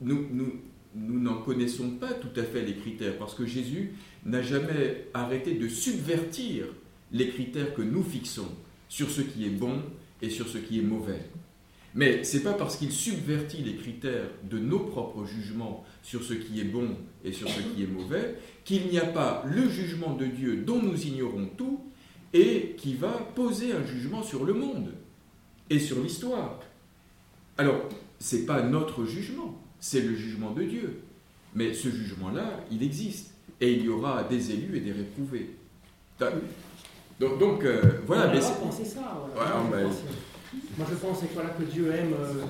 nous, nous, nous n'en connaissons pas tout à fait les critères, parce que Jésus n'a jamais arrêté de subvertir les critères que nous fixons sur ce qui est bon et sur ce qui est mauvais. Mais ce n'est pas parce qu'il subvertit les critères de nos propres jugements sur ce qui est bon et sur ce qui est mauvais qu'il n'y a pas le jugement de Dieu dont nous ignorons tout et qui va poser un jugement sur le monde et sur l'histoire. Alors, ce n'est pas notre jugement, c'est le jugement de Dieu. Mais ce jugement-là, il existe. Et il y aura des élus et des réprouvés. Donc, donc euh, voilà. mais c'est ça. Voilà, moi, je pense voilà, que Dieu aime euh,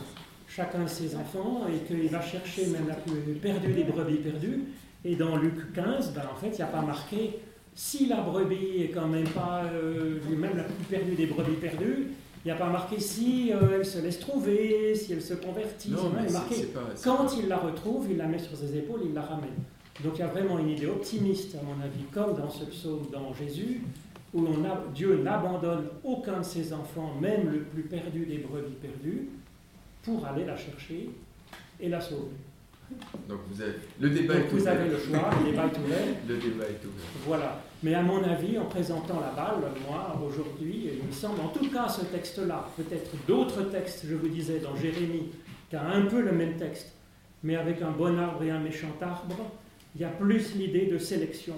chacun de ses enfants et qu'il va chercher même la plus perdue des brebis perdues. Et dans Luc 15, ben, en fait, il n'y a pas marqué si la brebis est quand même pas, euh, même la plus perdue des brebis perdues, il n'y a pas marqué si euh, elle se laisse trouver, si elle se convertit. Non, il marqué quand il la retrouve, il la met sur ses épaules, il la ramène. Donc il y a vraiment une idée optimiste, à mon avis, comme dans ce psaume dans Jésus, où Dieu n'abandonne aucun de ses enfants, même le plus perdu des brebis perdues, pour aller la chercher et la sauver. Donc vous avez, le débat est vous avez le choix, le débat est ouvert. Le débat est ouvert. Voilà. Mais à mon avis, en présentant la balle, moi, aujourd'hui, il me semble, en tout cas ce texte-là, peut-être d'autres textes, je vous disais, dans Jérémie, qui a un peu le même texte, mais avec un bon arbre et un méchant arbre, il y a plus l'idée de sélection.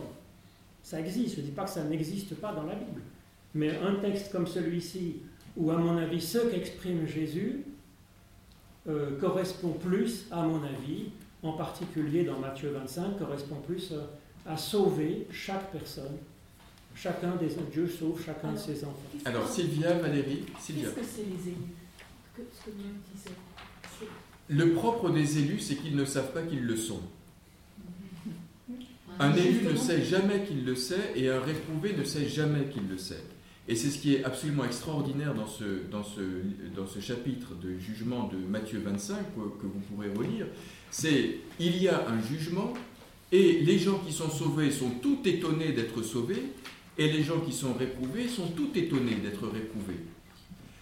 Ça existe, je ne dis pas que ça n'existe pas dans la Bible. Mais un texte comme celui-ci, où à mon avis ce qu'exprime Jésus euh, correspond plus, à mon avis, en particulier dans Matthieu 25, correspond plus euh, à sauver chaque personne. Chacun des Dieu sauve chacun de ses enfants. Alors Sylvia, Valérie, Sylvia. Qu'est-ce que c'est les élus? Que, Ce que vous Le propre des élus, c'est qu'ils ne savent pas qu'ils le sont. Un élu ne sait jamais qu'il le sait et un réprouvé ne sait jamais qu'il le sait. Et c'est ce qui est absolument extraordinaire dans ce, dans ce, dans ce chapitre de jugement de Matthieu 25 que, que vous pourrez relire. C'est il y a un jugement et les gens qui sont sauvés sont tout étonnés d'être sauvés et les gens qui sont réprouvés sont tout étonnés d'être réprouvés.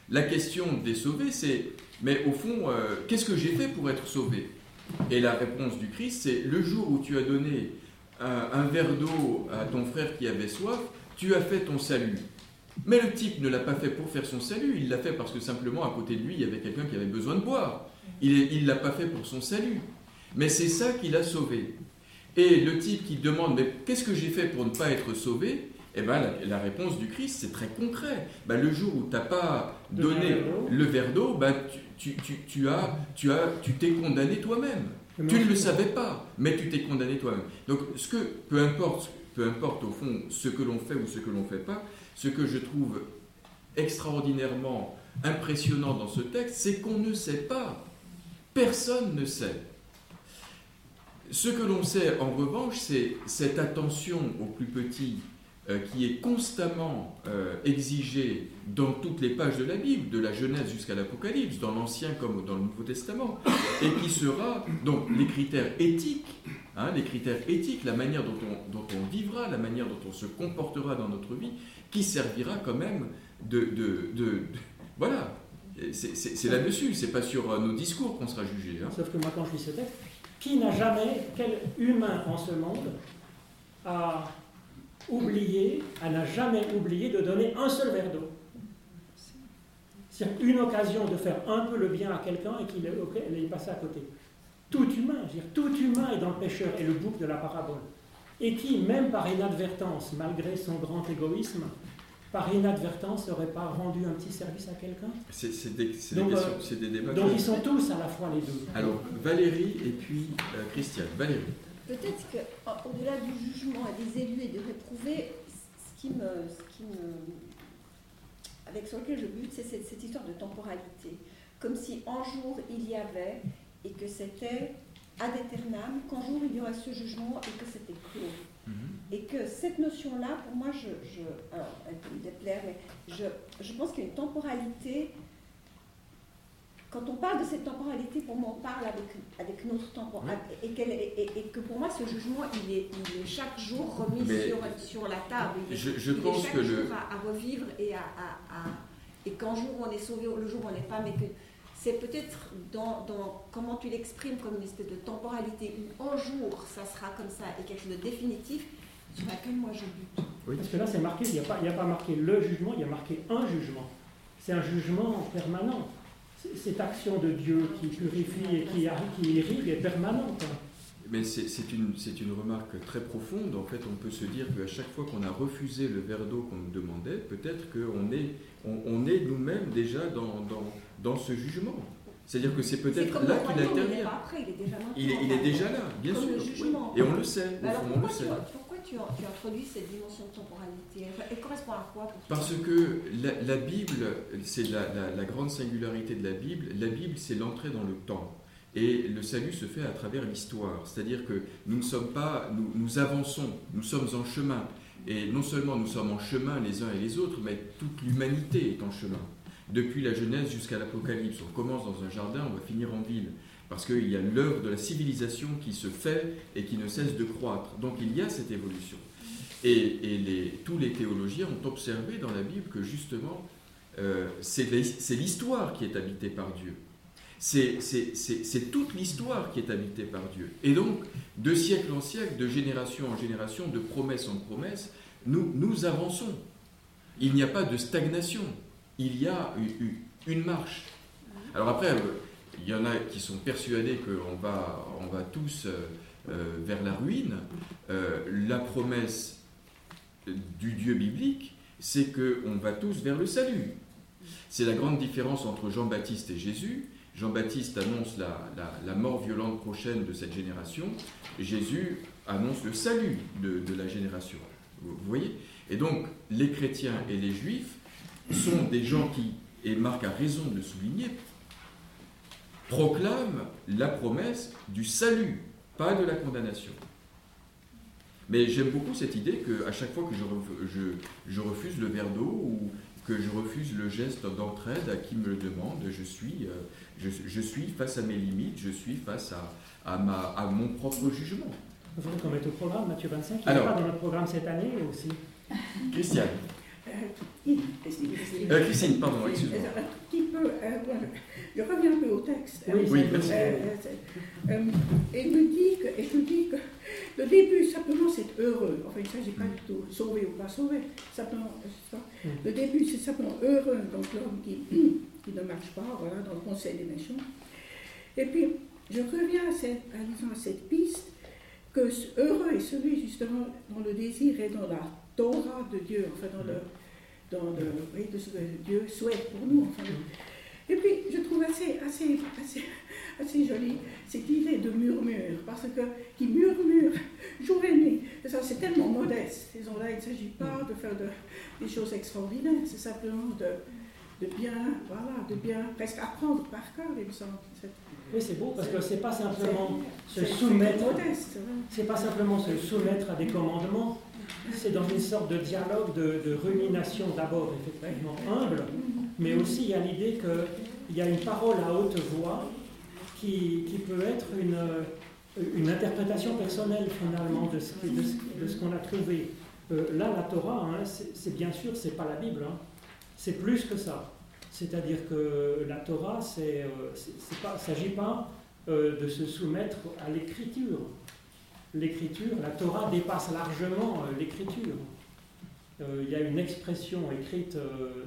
La question des sauvés, c'est mais au fond, euh, qu'est-ce que j'ai fait pour être sauvé? Et la réponse du Christ, c'est le jour où tu as donné un, verre d'eau à ton frère qui avait soif, tu as fait ton salut. Mais le type ne l'a pas fait pour faire son salut, il l'a fait parce que simplement à côté de lui, il y avait quelqu'un qui avait besoin de boire. Il ne l'a pas fait pour son salut. Mais c'est ça qui l'a sauvé. Et le type qui demande, mais qu'est-ce que j'ai fait pour ne pas être sauvé? Eh ben, la, réponse du Christ, c'est très concret. Ben, le jour où tu n'as pas donné le verre d'eau, ben, tu, tu, as, tu as, tu t'es condamné toi-même. Tu ne le savais pas, mais tu t'es condamné toi-même. Donc, ce que, peu importe, peu importe au fond ce que l'on fait ou ce que l'on ne fait pas, ce que je trouve extraordinairement impressionnant dans ce texte, c'est qu'on ne sait pas. Personne ne sait. Ce que l'on sait en revanche, c'est cette attention aux plus petits euh, qui est constamment euh, exigé dans toutes les pages de la Bible, de la Genèse jusqu'à l'Apocalypse, dans l'Ancien comme dans le Nouveau Testament, et qui sera donc les critères éthiques, hein, les critères éthiques, la manière dont on, dont on, vivra, la manière dont on se comportera dans notre vie, qui servira quand même de, de, de, voilà. C'est là-dessus, c'est pas sur euh, nos discours qu'on sera jugé. Hein. Sauf que moi, quand je lis ce texte, qui n'a jamais, quel humain en ce monde a oublié, elle n'a jamais oublié de donner un seul verre d'eau. C'est une occasion de faire un peu le bien à quelqu'un et qu'il est, passé à côté. tout humain, je veux dire, tout humain est dans le pécheur, et le bouc de la parabole. Et qui, même par inadvertance, malgré son grand égoïsme, par inadvertance, n'aurait pas rendu un petit service à quelqu'un? C'est des, c'est des Donc, questions, euh, des débats. Donc ils sont tous à la fois les deux. Alors, Valérie et puis euh, Christiane. Valérie. Peut-être qu'au-delà du jugement et des élus et de réprouver, ce qui me, ce qui me, avec sur lequel je bute, c'est cette, cette histoire de temporalité. Comme si un jour il y avait et que c'était ad qu'un jour il y aurait ce jugement et que c'était clos. Et que cette notion-là, pour moi, je, je, alors, elle peut me déplaire, mais je, je pense qu'il y a une temporalité. Quand on parle de cette temporalité, pour moi, on parle avec, avec notre temporalité. Et, que pour moi, ce jugement, il est, il est chaque jour remis sur, sur la table. Il est, Je, je il est pense chaque que jour le. à, à revivre et à, à- à- et qu'un jour on est sauvé, le jour où on n'est pas, mais que c'est peut-être dans, dans comment tu l'exprimes comme une espèce de temporalité où un jour ça sera comme ça et quelque chose de définitif sur laquelle moi je bute. Parce que là, c'est marqué, il n'y a, pas- il n'y a pas marqué le jugement, il y a marqué un jugement. C'est un jugement permanent. C'est- Cette action de Dieu qui purifie et qui, qui irrigue est permanente. Mais c'est une, c'est une remarque très profonde. En fait, on peut se dire qu'à chaque fois qu'on a refusé le verre d'eau qu'on nous demandait, peut-être qu'on est, on, on est nous-mêmes déjà dans, dans, dans ce jugement. C'est-à-dire que c'est peut-être comme là qu'il intervient. pas après, il est déjà maintenant. Il est, il est déjà là, bien Comme sûr. le oui. jugement. Et on le sait, au Alors fond, on le sait. tu, tu, introduis cette dimension de temporalité elle, correspond à quoi Parce que la, Bible, c'est la, grande singularité de la Bible. La Bible, c'est l'entrée dans le temps. Et le salut se fait à travers l'histoire. C'est-à-dire que nous ne sommes pas, nous avançons, nous sommes en chemin. Et non seulement nous sommes en chemin les uns et les autres, mais toute l'humanité est en chemin. Depuis la Genèse jusqu'à l'Apocalypse. On commence dans un jardin, on va finir en ville. Parce qu'il y a l'œuvre de la civilisation qui se fait et qui ne cesse de croître. Donc il y a cette évolution. Et, tous les théologiens ont observé dans la Bible que justement, euh, c'est l'hi- c'est l'histoire qui est habitée par Dieu. C'est toute l'histoire qui est habitée par Dieu. Et donc, de siècle en siècle, de génération en génération, de promesse en promesse, nous, avançons. Il n'y a pas de stagnation. Il y a une, une- une marche. Alors après, euh, il y en a qui sont persuadés qu'on va, on va tous euh, euh, vers la ruine. Euh, la promesse du Dieu biblique, c'est qu'on va tous vers le salut. C'est la grande différence entre Jean-Baptiste et Jésus. Jean-Baptiste annonce la, la- mort violente prochaine de cette génération. Jésus annonce le salut de, de la génération. Vous voyez? Et donc, les chrétiens et les juifs sont des gens qui, et Marc a raison de le souligner, proclament la promesse du salut, pas de la condamnation. Mais j'aime beaucoup cette idée qu'à chaque fois que je, ref- je- je refuse le verre d'eau ou que je refuse le geste d'entraide à qui me le demande, je suis, euh, je, je suis face à mes limites, je suis face à, à, ma, à mon propre jugement. Il faudrait qu'on mette au programme Matthieu 25, il n'est pas dans notre programme cette année aussi. Christiane, Euh, excusez-moi. euh, Christine, pardon, Un excuse-moi. petit peu, euh, voilà. Je reviens un peu au texte. Oui, Oui, merci. Euh, euh, euh, et il me dit que, et je me dis que le début, simplement, c'est heureux. Enfin, il ne s'agit pas du tout sauvé ou pas sauvé. Simplement. Mm. Le début, c'est simplement heureux, donc l'homme qui, qui ne marche pas, voilà, dans le conseil des méchants. Et puis, je reviens à, cette, à, disons, à cette piste que heureux est celui, justement, dont le désir est dans la Torah de Dieu, enfin, dans le, dans le, oui, de ce que Dieu souhaite pour nous. Enfin, et puis, je trouve assez, assez, assez, assez jolie cette idée de murmure, parce que qui murmure jour et nuit. Et ça, c'est tellement modeste. Ces gens-là, il ne s'agit pas de faire de- des choses extraordinaires, c'est simplement de, de bien, voilà, de bien presque apprendre par cœur, il me semble. Oui, c'est beau parce que c'est pas simplement se soumettre, hein. c'est pas simplement se soumettre à des commandements, c'est dans une sorte de dialogue, de, de rumination d'abord effectivement humble, mais aussi il y a l'idée qu'il y a une parole à haute voix qui, qui peut être une, une interprétation personnelle finalement de ce, qu'on a trouvé. Euh, là, la Torah, hein, c'est bien sûr, c'est pas la Bible, hein. c'est plus que ça. C'est-à-dire que la Torah, c'est, euh, ne s'agit pas euh, de se soumettre à l'écriture. L'écriture, la Torah dépasse largement euh, l'écriture. Euh, il y a une expression écrite euh,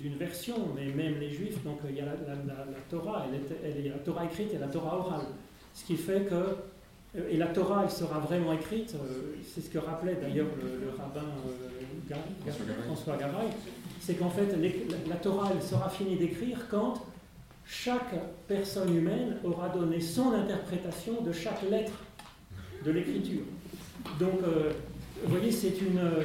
d'une version, mais même les Juifs, donc euh, il y a la, la- la- la Torah, elle est, elle est- la Torah écrite et la Torah orale. Ce qui fait que et la Torah, elle sera vraiment écrite, c'est ce que rappelait d'ailleurs le, rabbin François Garay, c'est qu'en fait, la, Torah, elle sera finie d'écrire quand chaque personne humaine aura donné son interprétation de chaque lettre de l'écriture. Donc, euh, vous voyez, c'est une. Euh,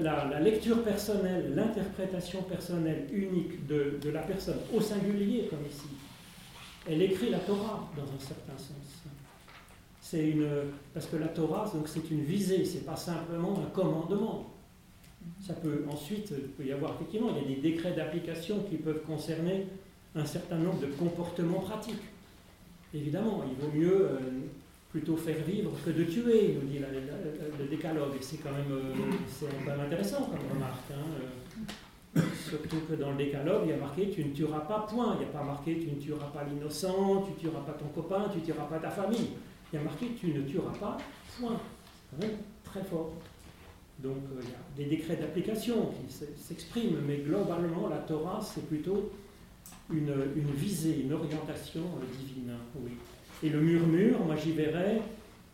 la, lecture personnelle, l'interprétation personnelle unique de, de, la personne, au singulier comme ici, elle écrit la Torah dans un certain sens. C'est une. Parce que la Torah, donc, c'est une visée, c'est pas simplement un commandement. Ça peut ensuite, il peut y avoir effectivement, il y a des décrets d'application qui peuvent concerner un certain nombre de comportements pratiques. Évidemment, il vaut mieux euh, plutôt faire vivre que de tuer, nous dit le décalogue. Et c'est quand, même, euh, intéressant comme remarque. Hein, euh. surtout que dans le décalogue, il y a marqué tu ne tueras pas, point. Il n'y a pas marqué tu ne tueras pas l'innocent, tu ne tueras pas ton copain, tu ne tueras pas ta famille. Il y a marqué tu ne tueras pas, point. C'est quand même très fort. Donc il y a des décrets d'application qui s'expriment, mais globalement, la Torah, c'est plutôt une, visée, une orientation euh, divine. Oui. Et le murmure, moi j'y verrais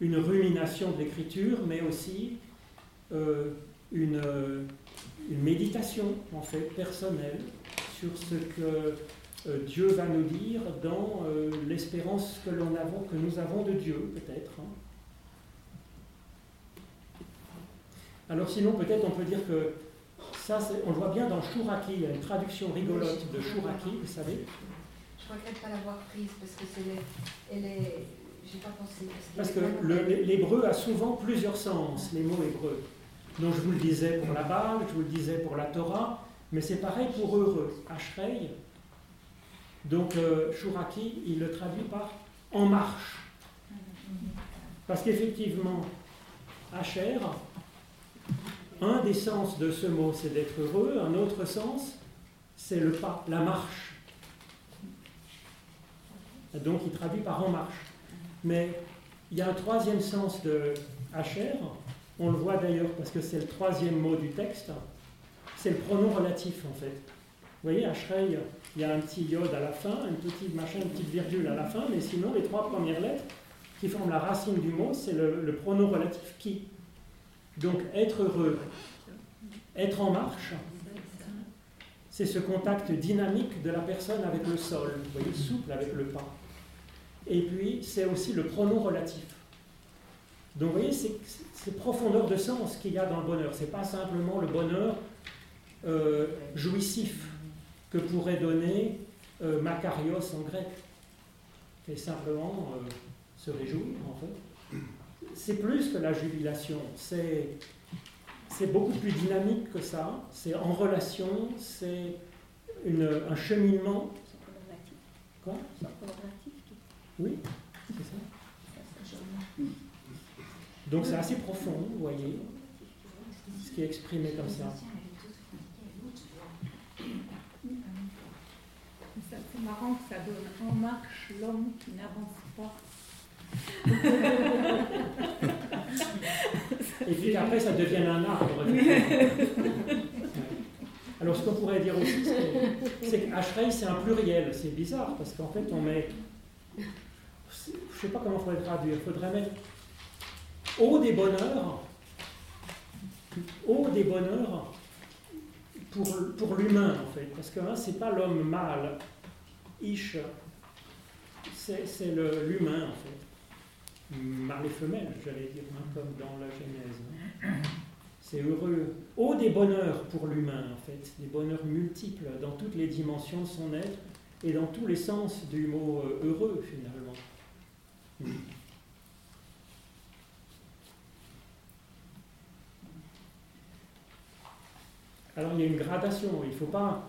une rumination de l'écriture, mais aussi euh, une, une, méditation, en fait, personnelle, sur ce que euh, Dieu va nous dire dans l'espérance que, l'on que nous avons de Dieu, peut-être. Hein. Alors sinon, peut-être on peut dire que ça, on le voit bien dans Chouraki, il y a une traduction rigolote de Chouraki, vous savez. Je regrette pas l'avoir prise parce que c'est j'ai pas pensé. Parce, que l'hébreu a souvent plusieurs sens, les mots hébreux. Donc je vous le disais pour la balle, je vous le disais pour la Torah, mais c'est pareil pour heureux. Ashrei, donc euh, Chouraki, il le traduit par en marche. Parce qu'effectivement, Asher, un des sens de ce mot, c'est d'être heureux. Un autre sens, c'est le pas, la marche. Donc il traduit par en marche. Mais il y a un troisième sens de Hacher. On le voit d'ailleurs parce que c'est le troisième mot du texte. C'est le pronom relatif en fait. Vous voyez, Ashrei, il y a un petit iode à la fin, une petite machin, une petite virgule à la fin, mais sinon les trois premières lettres qui forment la racine du mot, c'est le, le pronom relatif qui. Donc être heureux, être en marche, c'est ce contact dynamique de la personne avec le sol, vous voyez, souple avec le pas. Et puis, c'est aussi le pronom relatif. Donc, vous voyez, c'est profondeur de sens qu'il y a dans le bonheur. Ce n'est pas simplement le bonheur euh, jouissif que pourrait donner euh, Makarios en grec, qui est simplement euh, se réjouir, en fait. C'est plus que la jubilation, c'est, beaucoup plus dynamique que ça, c'est en relation, c'est un cheminement. Quoi? Oui, c'est ça. Donc c'est assez profond, vous voyez, ce qui est exprimé comme ça. C'est marrant que ça donne en marche l'homme qui n'avance pas. Et puis après, ça devient un arbre. Alors, ce qu'on pourrait dire aussi, c'est que c'est un pluriel. C'est bizarre, parce qu'en fait, on met. Je ne sais pas comment il faudrait traduire. Il faudrait mettre haut des bonheurs. Des bonheurs pour, pour l'humain, en fait. Parce que hein, c'est pas l'homme mâle, ish, c'est l'humain, en fait mâle et femelle, j'allais dire, hein, comme dans la Genèse. C'est heureux. Haut des bonheurs pour l'humain, en fait, des bonheurs multiples dans toutes les dimensions de son être et dans tous les sens du mot euh, heureux, finalement. Alors il y a une gradation, il ne faut pas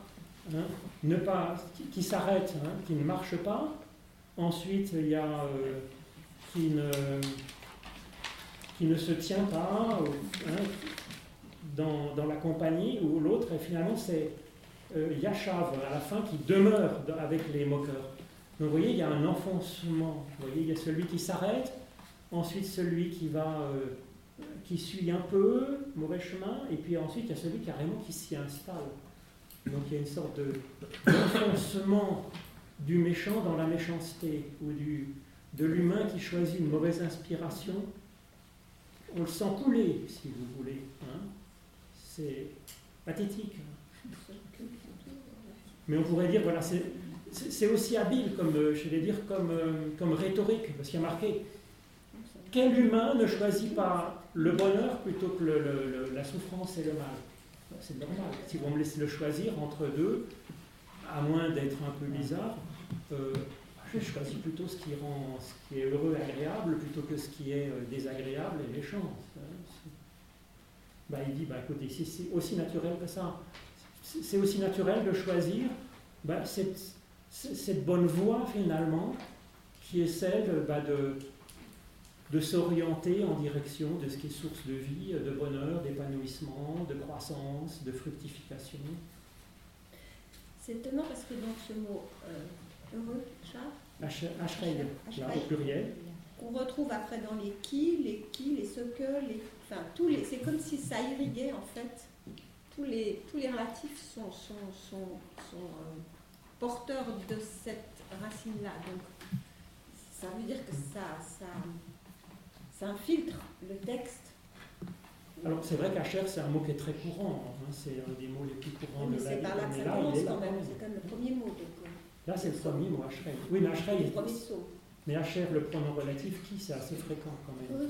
hein, ne pas qui, s'arrête, hein, qui ne marche pas. Ensuite il y a euh, qui ne, qui ne se tient pas hein, dans, dans, la compagnie, ou l'autre, et finalement c'est euh, à la fin qui demeure avec les moqueurs. Donc vous voyez, il y a un enfoncement. Vous voyez, il y a celui qui s'arrête, ensuite celui qui va, euh, qui suit un peu, mauvais chemin, et puis ensuite il y a celui carrément qui s'y installe. Donc il y a une sorte d'enfoncement du méchant dans la méchanceté, ou du, de l'humain qui choisit une mauvaise inspiration, on le sent couler, si vous voulez. Hein. C'est pathétique. Mais on pourrait dire, voilà, c'est aussi habile, comme, euh, je vais dire, comme, euh, comme rhétorique, parce qu'il y a marqué quel humain ne choisit pas le bonheur plutôt que la souffrance et le mal? C'est normal. Si vous me laissez le choisir entre deux, à moins d'être un peu bizarre, euh, je choisis plutôt ce qui rend ce qui est heureux et agréable plutôt que ce qui est désagréable et méchant. Bah, il dit, bah, écoutez, c'est aussi naturel que ça c'est aussi naturel de choisir bah, cette, bonne voie finalement qui est celle bah, de, de s'orienter en direction de ce qui est source de vie, de bonheur, d'épanouissement, de croissance, de fructification. C'est étonnant parce que dans ce mot euh, heureux, chat, là, au pluriel, on retrouve après dans les qui, les qui, les ce que, les, enfin tous les, c'est comme si ça irriguait en fait. Tous les, tous les relatifs sont, sont, sont, sont euh, porteurs de cette racine-là. Donc, ça veut dire que ça, ça, ça infiltre le texte. Alors, c'est vrai qu'Acher, c'est un mot qui est très courant. Hein, c'est un des mots les plus courants de la C'est par là que ça commence quand même. C'est quand même le premier mot. Donc, euh. là, c'est le premier mot, Acher. Oui, mais Acher, est. Le premier saut. Mais Acher, le pronom relatif, qui, c'est assez fréquent quand même.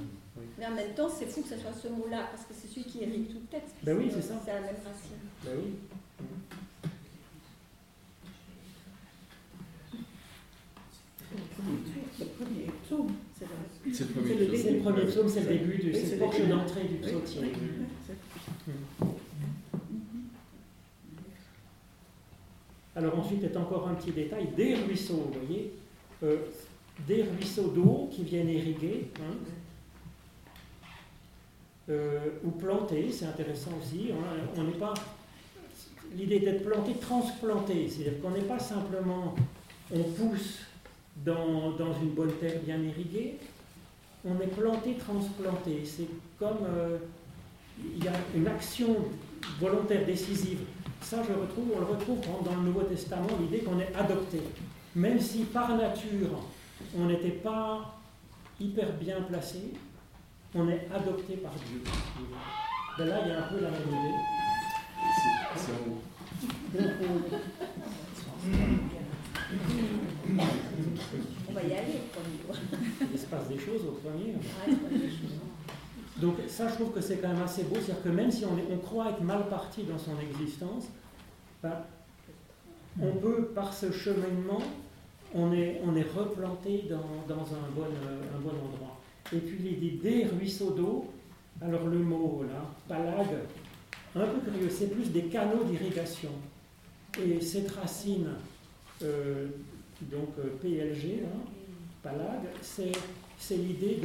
Mais en même temps, c'est fou que ce soit ce mot-là, parce que c'est celui qui hérite tout le texte. Ben oui, c'est ça. C'est la même racine. Ben oui. C'est le premier psaume. C'est le premier psaume. C'est le premier psaume, c'est le début, du, c'est le porche d'entrée du psautier. Alors ensuite est encore un petit détail, des ruisseaux, vous voyez, euh, des ruisseaux d'eau qui viennent irriguer, hein, euh, ou planter, c'est intéressant aussi. Hein. on n'est pas l'idée d'être planté, transplanté, c'est-à-dire qu'on n'est pas simplement on pousse dans, une bonne terre bien irriguée, on est planté, transplanté. C'est comme euh, il y a une action volontaire décisive. Ça, je retrouve, on le retrouve dans le Nouveau Testament, l'idée qu'on est adopté. Même si par nature, on n'était pas hyper bien placé, on est adopté par Dieu. Ben là, il y a un peu la même idée. C'est On va y aller Il se passe des choses au premier. Donc ça, je trouve que c'est quand même assez beau. C'est-à-dire que même si on, on, croit être mal parti dans son existence, ben, on peut, par ce cheminement, on est, on est replanté dans, dans un, bon, un bon endroit. Et puis l'idée des ruisseaux d'eau, alors le mot là, palag, un peu curieux, c'est plus des canaux d'irrigation. Et cette racine, euh, donc euh, PLG, hein, palag, c'est l'idée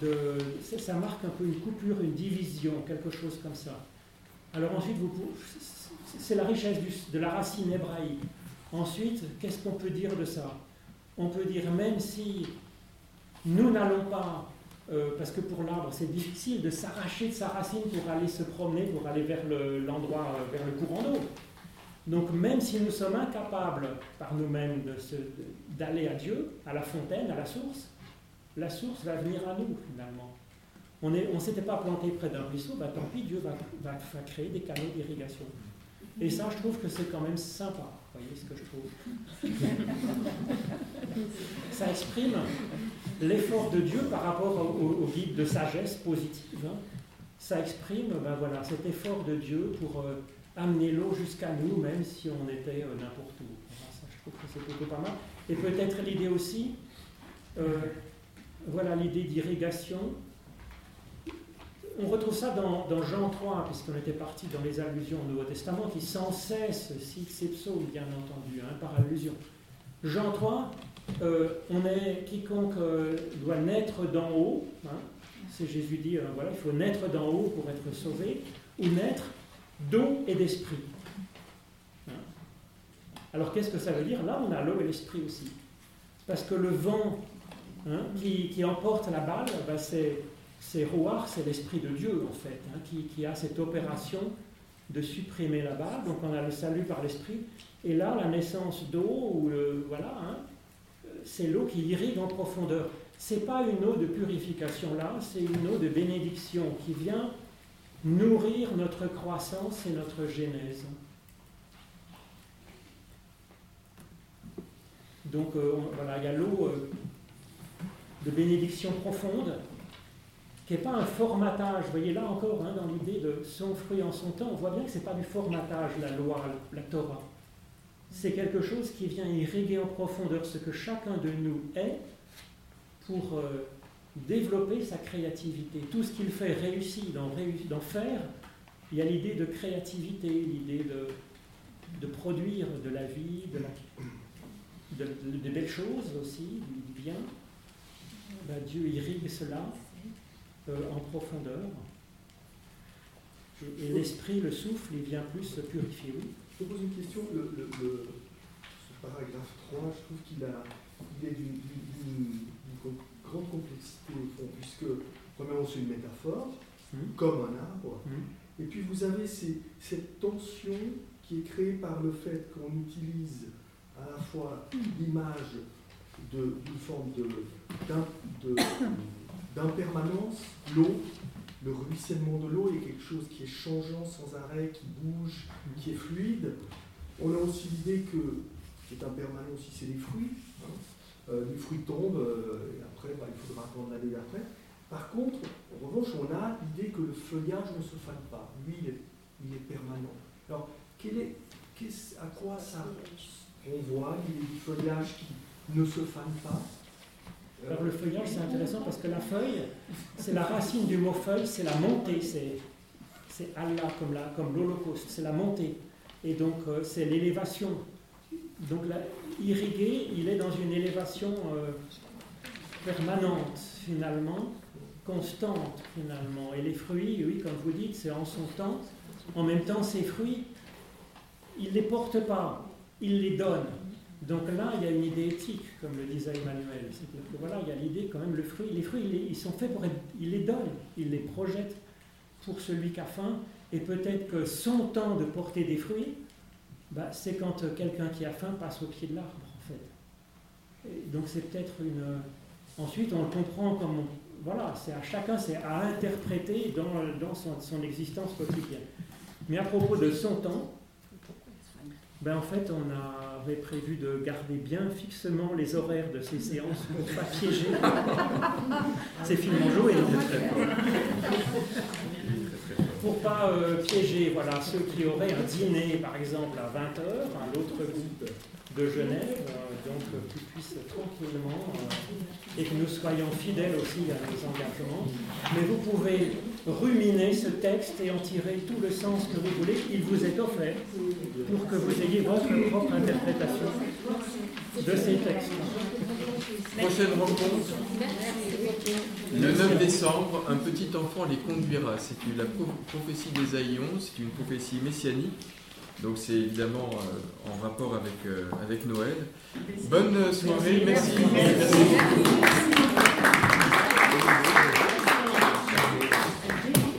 de, ça marque un peu une coupure, une division, quelque chose comme ça. Alors ensuite, c'est la richesse de la racine hébraïque. Ensuite, qu'est-ce qu'on peut dire de ça? On peut dire même si nous n'allons pas, euh, parce que pour l'arbre c'est difficile de s'arracher de sa racine pour aller se promener, pour aller vers l'endroit, euh, vers le courant d'eau. Donc même si nous sommes incapables par nous-mêmes d'aller à Dieu, à la fontaine, à la source, la source va venir à nous finalement. On ne s'était pas planté près d'un ruisseau, bah, tant pis, Dieu va, va créer des canaux d'irrigation. Et ça, je trouve que c'est quand même sympa. Vous voyez ce que je trouve? Ça exprime l'effort de Dieu par rapport au, guide de sagesse positive. Hein. Ça exprime ben voilà, cet effort de Dieu pour euh, amener l'eau jusqu'à nous, même si on était euh, n'importe où. ça, je trouve que c'est plutôt pas mal. Et peut-être l'idée aussi, euh, voilà l'idée d'irrigation on retrouve ça dans, Jean 3, puisqu'on était parti dans les allusions au Nouveau Testament, qui sans cesse citent ces psaumes, bien entendu, hein, par allusion. Jean 3, euh, on est quiconque doit naître d'en haut. Hein, c'est Jésus dit, voilà, il faut naître d'en haut pour être sauvé, ou naître d'eau et d'esprit. Hein. Alors qu'est-ce que ça veut dire? Là, on a l'eau et l'esprit aussi. Parce que le vent qui, emporte la balle, ben, c'est c'est c'est l'Esprit de Dieu en fait, hein, qui, a cette opération de supprimer la barre. Donc on a le salut par l'Esprit. Et là, la naissance d'eau, ou le, voilà, hein, c'est l'eau qui irrigue en profondeur. C'est pas une eau de purification là, c'est une eau de bénédiction qui vient nourrir notre croissance et notre genèse. Donc euh, voilà, il y a l'eau euh, de bénédiction profonde, qui n'est pas un formatage. Vous voyez là encore, hein, dans l'idée de son fruit en son temps, on voit bien que ce n'est pas du formatage, la loi, la Torah. C'est quelque chose qui vient irriguer en profondeur ce que chacun de nous est pour euh, développer sa créativité. Tout ce qu'il fait réussit d'en faire. Il y a l'idée de créativité, l'idée de, produire de la vie, de, belles choses aussi, du bien. Ben, Dieu irrigue cela euh, en profondeur. Et l'esprit, le souffle, il vient plus se purifier. Oui. Je te pose une question. Le, ce paragraphe 3, je trouve qu'il a, il est d'une grande complexité au fond, puisque, premièrement, c'est une métaphore, hmm. comme un arbre, hmm. et puis vous avez ces, cette tension qui est créée par le fait qu'on utilise à la fois l'image d'une forme d'impermanence, l'eau, le ruissellement de l'eau est quelque chose qui est changeant sans arrêt, qui bouge, qui est fluide. On a aussi l'idée que c'est impermanent aussi, c'est les fruits. Hein. Euh, les fruits tombent, euh, et après, bah, il faudra attendre l'année d'après. Par contre, en revanche, on a l'idée que le feuillage ne se fane pas. Lui, il est, permanent. Alors, est, à quoi ça renvoie? Il a du feuillage qui ne se fane pas. Euh, Alors le feuillage, c'est intéressant parce que la feuille, c'est la racine du mot feuille, c'est la montée, c'est, Allah comme l'Holocauste, c'est la montée. Et donc c'est l'élévation. Donc irrigué, il est dans une élévation euh, permanente finalement, constante finalement. Et les fruits, oui, comme vous dites, c'est en son temps. En même temps, ces fruits, il ne les porte pas, il les donne. Donc là, il y a une idée éthique, comme le disait Emmanuel. C'est-à-dire voilà, il y a l'idée quand même, le fruit, les fruits, ils, sont faits pour être, il les donne, il les projette pour celui qui a faim. Et peut-être que son temps de porter des fruits, bah, c'est quand euh, quelqu'un qui a faim passe au pied de l'arbre, en fait. donc c'est peut-être une. Euh, ensuite, on le comprend comme. Voilà, c'est à chacun, c'est à interpréter dans, dans son, existence quotidienne. Mais à propos de son temps, ben en fait, on avait prévu de garder bien fixement les horaires de ces séances pour ne pas piéger. C'est finalement joué, pour pas euh, piéger voilà, ceux qui auraient un dîner, par exemple, à 20h, à l'autre bout de Genève, euh, donc euh, qu'ils puissent tranquillement, et que nous soyons fidèles aussi à nos engagements. Mais vous pouvez ruminer ce texte et en tirer tout le sens que vous voulez. Il vous est offert pour que vous ayez votre propre interprétation de ces textes. Prochaine rencontre, le 9 décembre, un petit enfant les conduira. C'est la prophétie des Aïons, c'est une prophétie messianique. Donc c'est évidemment euh, en rapport avec, euh, avec Noël. Bonne soirée, merci. merci. merci.